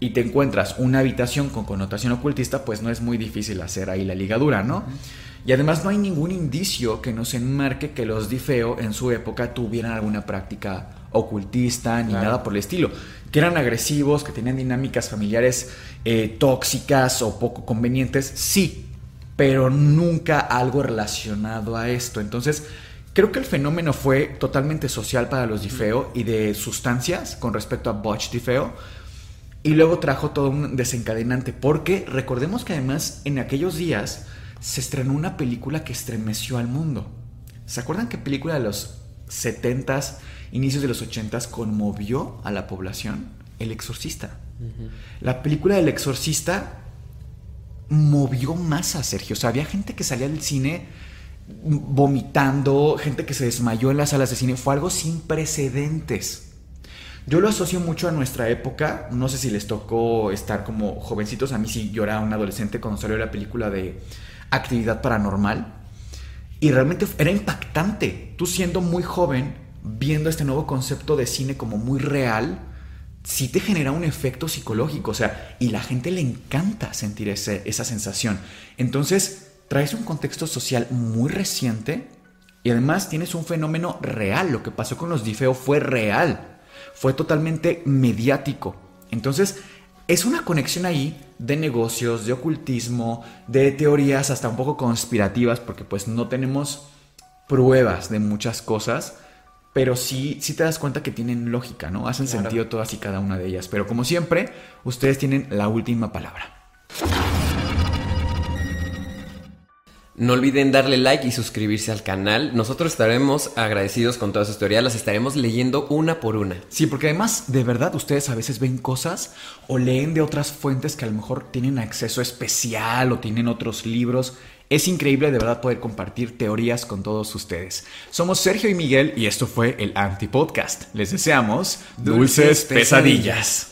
y te encuentras una habitación con connotación ocultista, pues no es muy difícil hacer ahí la ligadura, ¿no? Y además no hay ningún indicio que nos enmarque que los Difeo en su época tuvieran alguna práctica ocultista ni nada por el estilo que eran agresivos, que tenían dinámicas familiares eh, tóxicas o poco convenientes, sí, pero nunca algo relacionado a esto. Entonces, creo que el fenómeno fue totalmente social para los Difeo y de sustancias con respecto a Botch Difeo. Y luego trajo todo un desencadenante, porque recordemos que además en aquellos días se estrenó una película que estremeció al mundo. ¿Se acuerdan qué película de los 70s inicios de los 80 conmovió a la población, El Exorcista. La película del Exorcista movió más a Sergio. O sea, había gente que salía del cine vomitando, gente que se desmayó en las salas de cine. Fue algo sin precedentes. Yo lo asocio mucho a nuestra época. No sé si les tocó estar como jovencitos. A mí sí lloraba un adolescente cuando salió la película de Actividad Paranormal. Y realmente era impactante. Tú siendo muy joven, viendo este nuevo concepto de cine como muy real, sí te genera un efecto psicológico, o sea, y la gente le encanta sentir ese, esa sensación. Entonces, traes un contexto social muy reciente y además tienes un fenómeno real. Lo que pasó con los Difeo fue real, fue totalmente mediático. Entonces, es una conexión ahí de negocios, de ocultismo, de teorías hasta un poco conspirativas, porque pues no tenemos pruebas de muchas cosas, pero sí, sí te das cuenta que tienen lógica, ¿no? Hacen sentido todas y cada una de ellas. Pero como siempre, ustedes tienen la última palabra. No olviden darle like y suscribirse al canal. Nosotros estaremos agradecidos con todas sus teorías. Las estaremos leyendo una por una. Sí, porque además, de verdad, ustedes a veces ven cosas o leen de otras fuentes que a lo mejor tienen acceso especial o tienen otros libros es increíble de verdad poder compartir teorías con todos ustedes. Somos Sergio y Miguel y esto fue el Anti Podcast. Les deseamos dulces, pesadillas.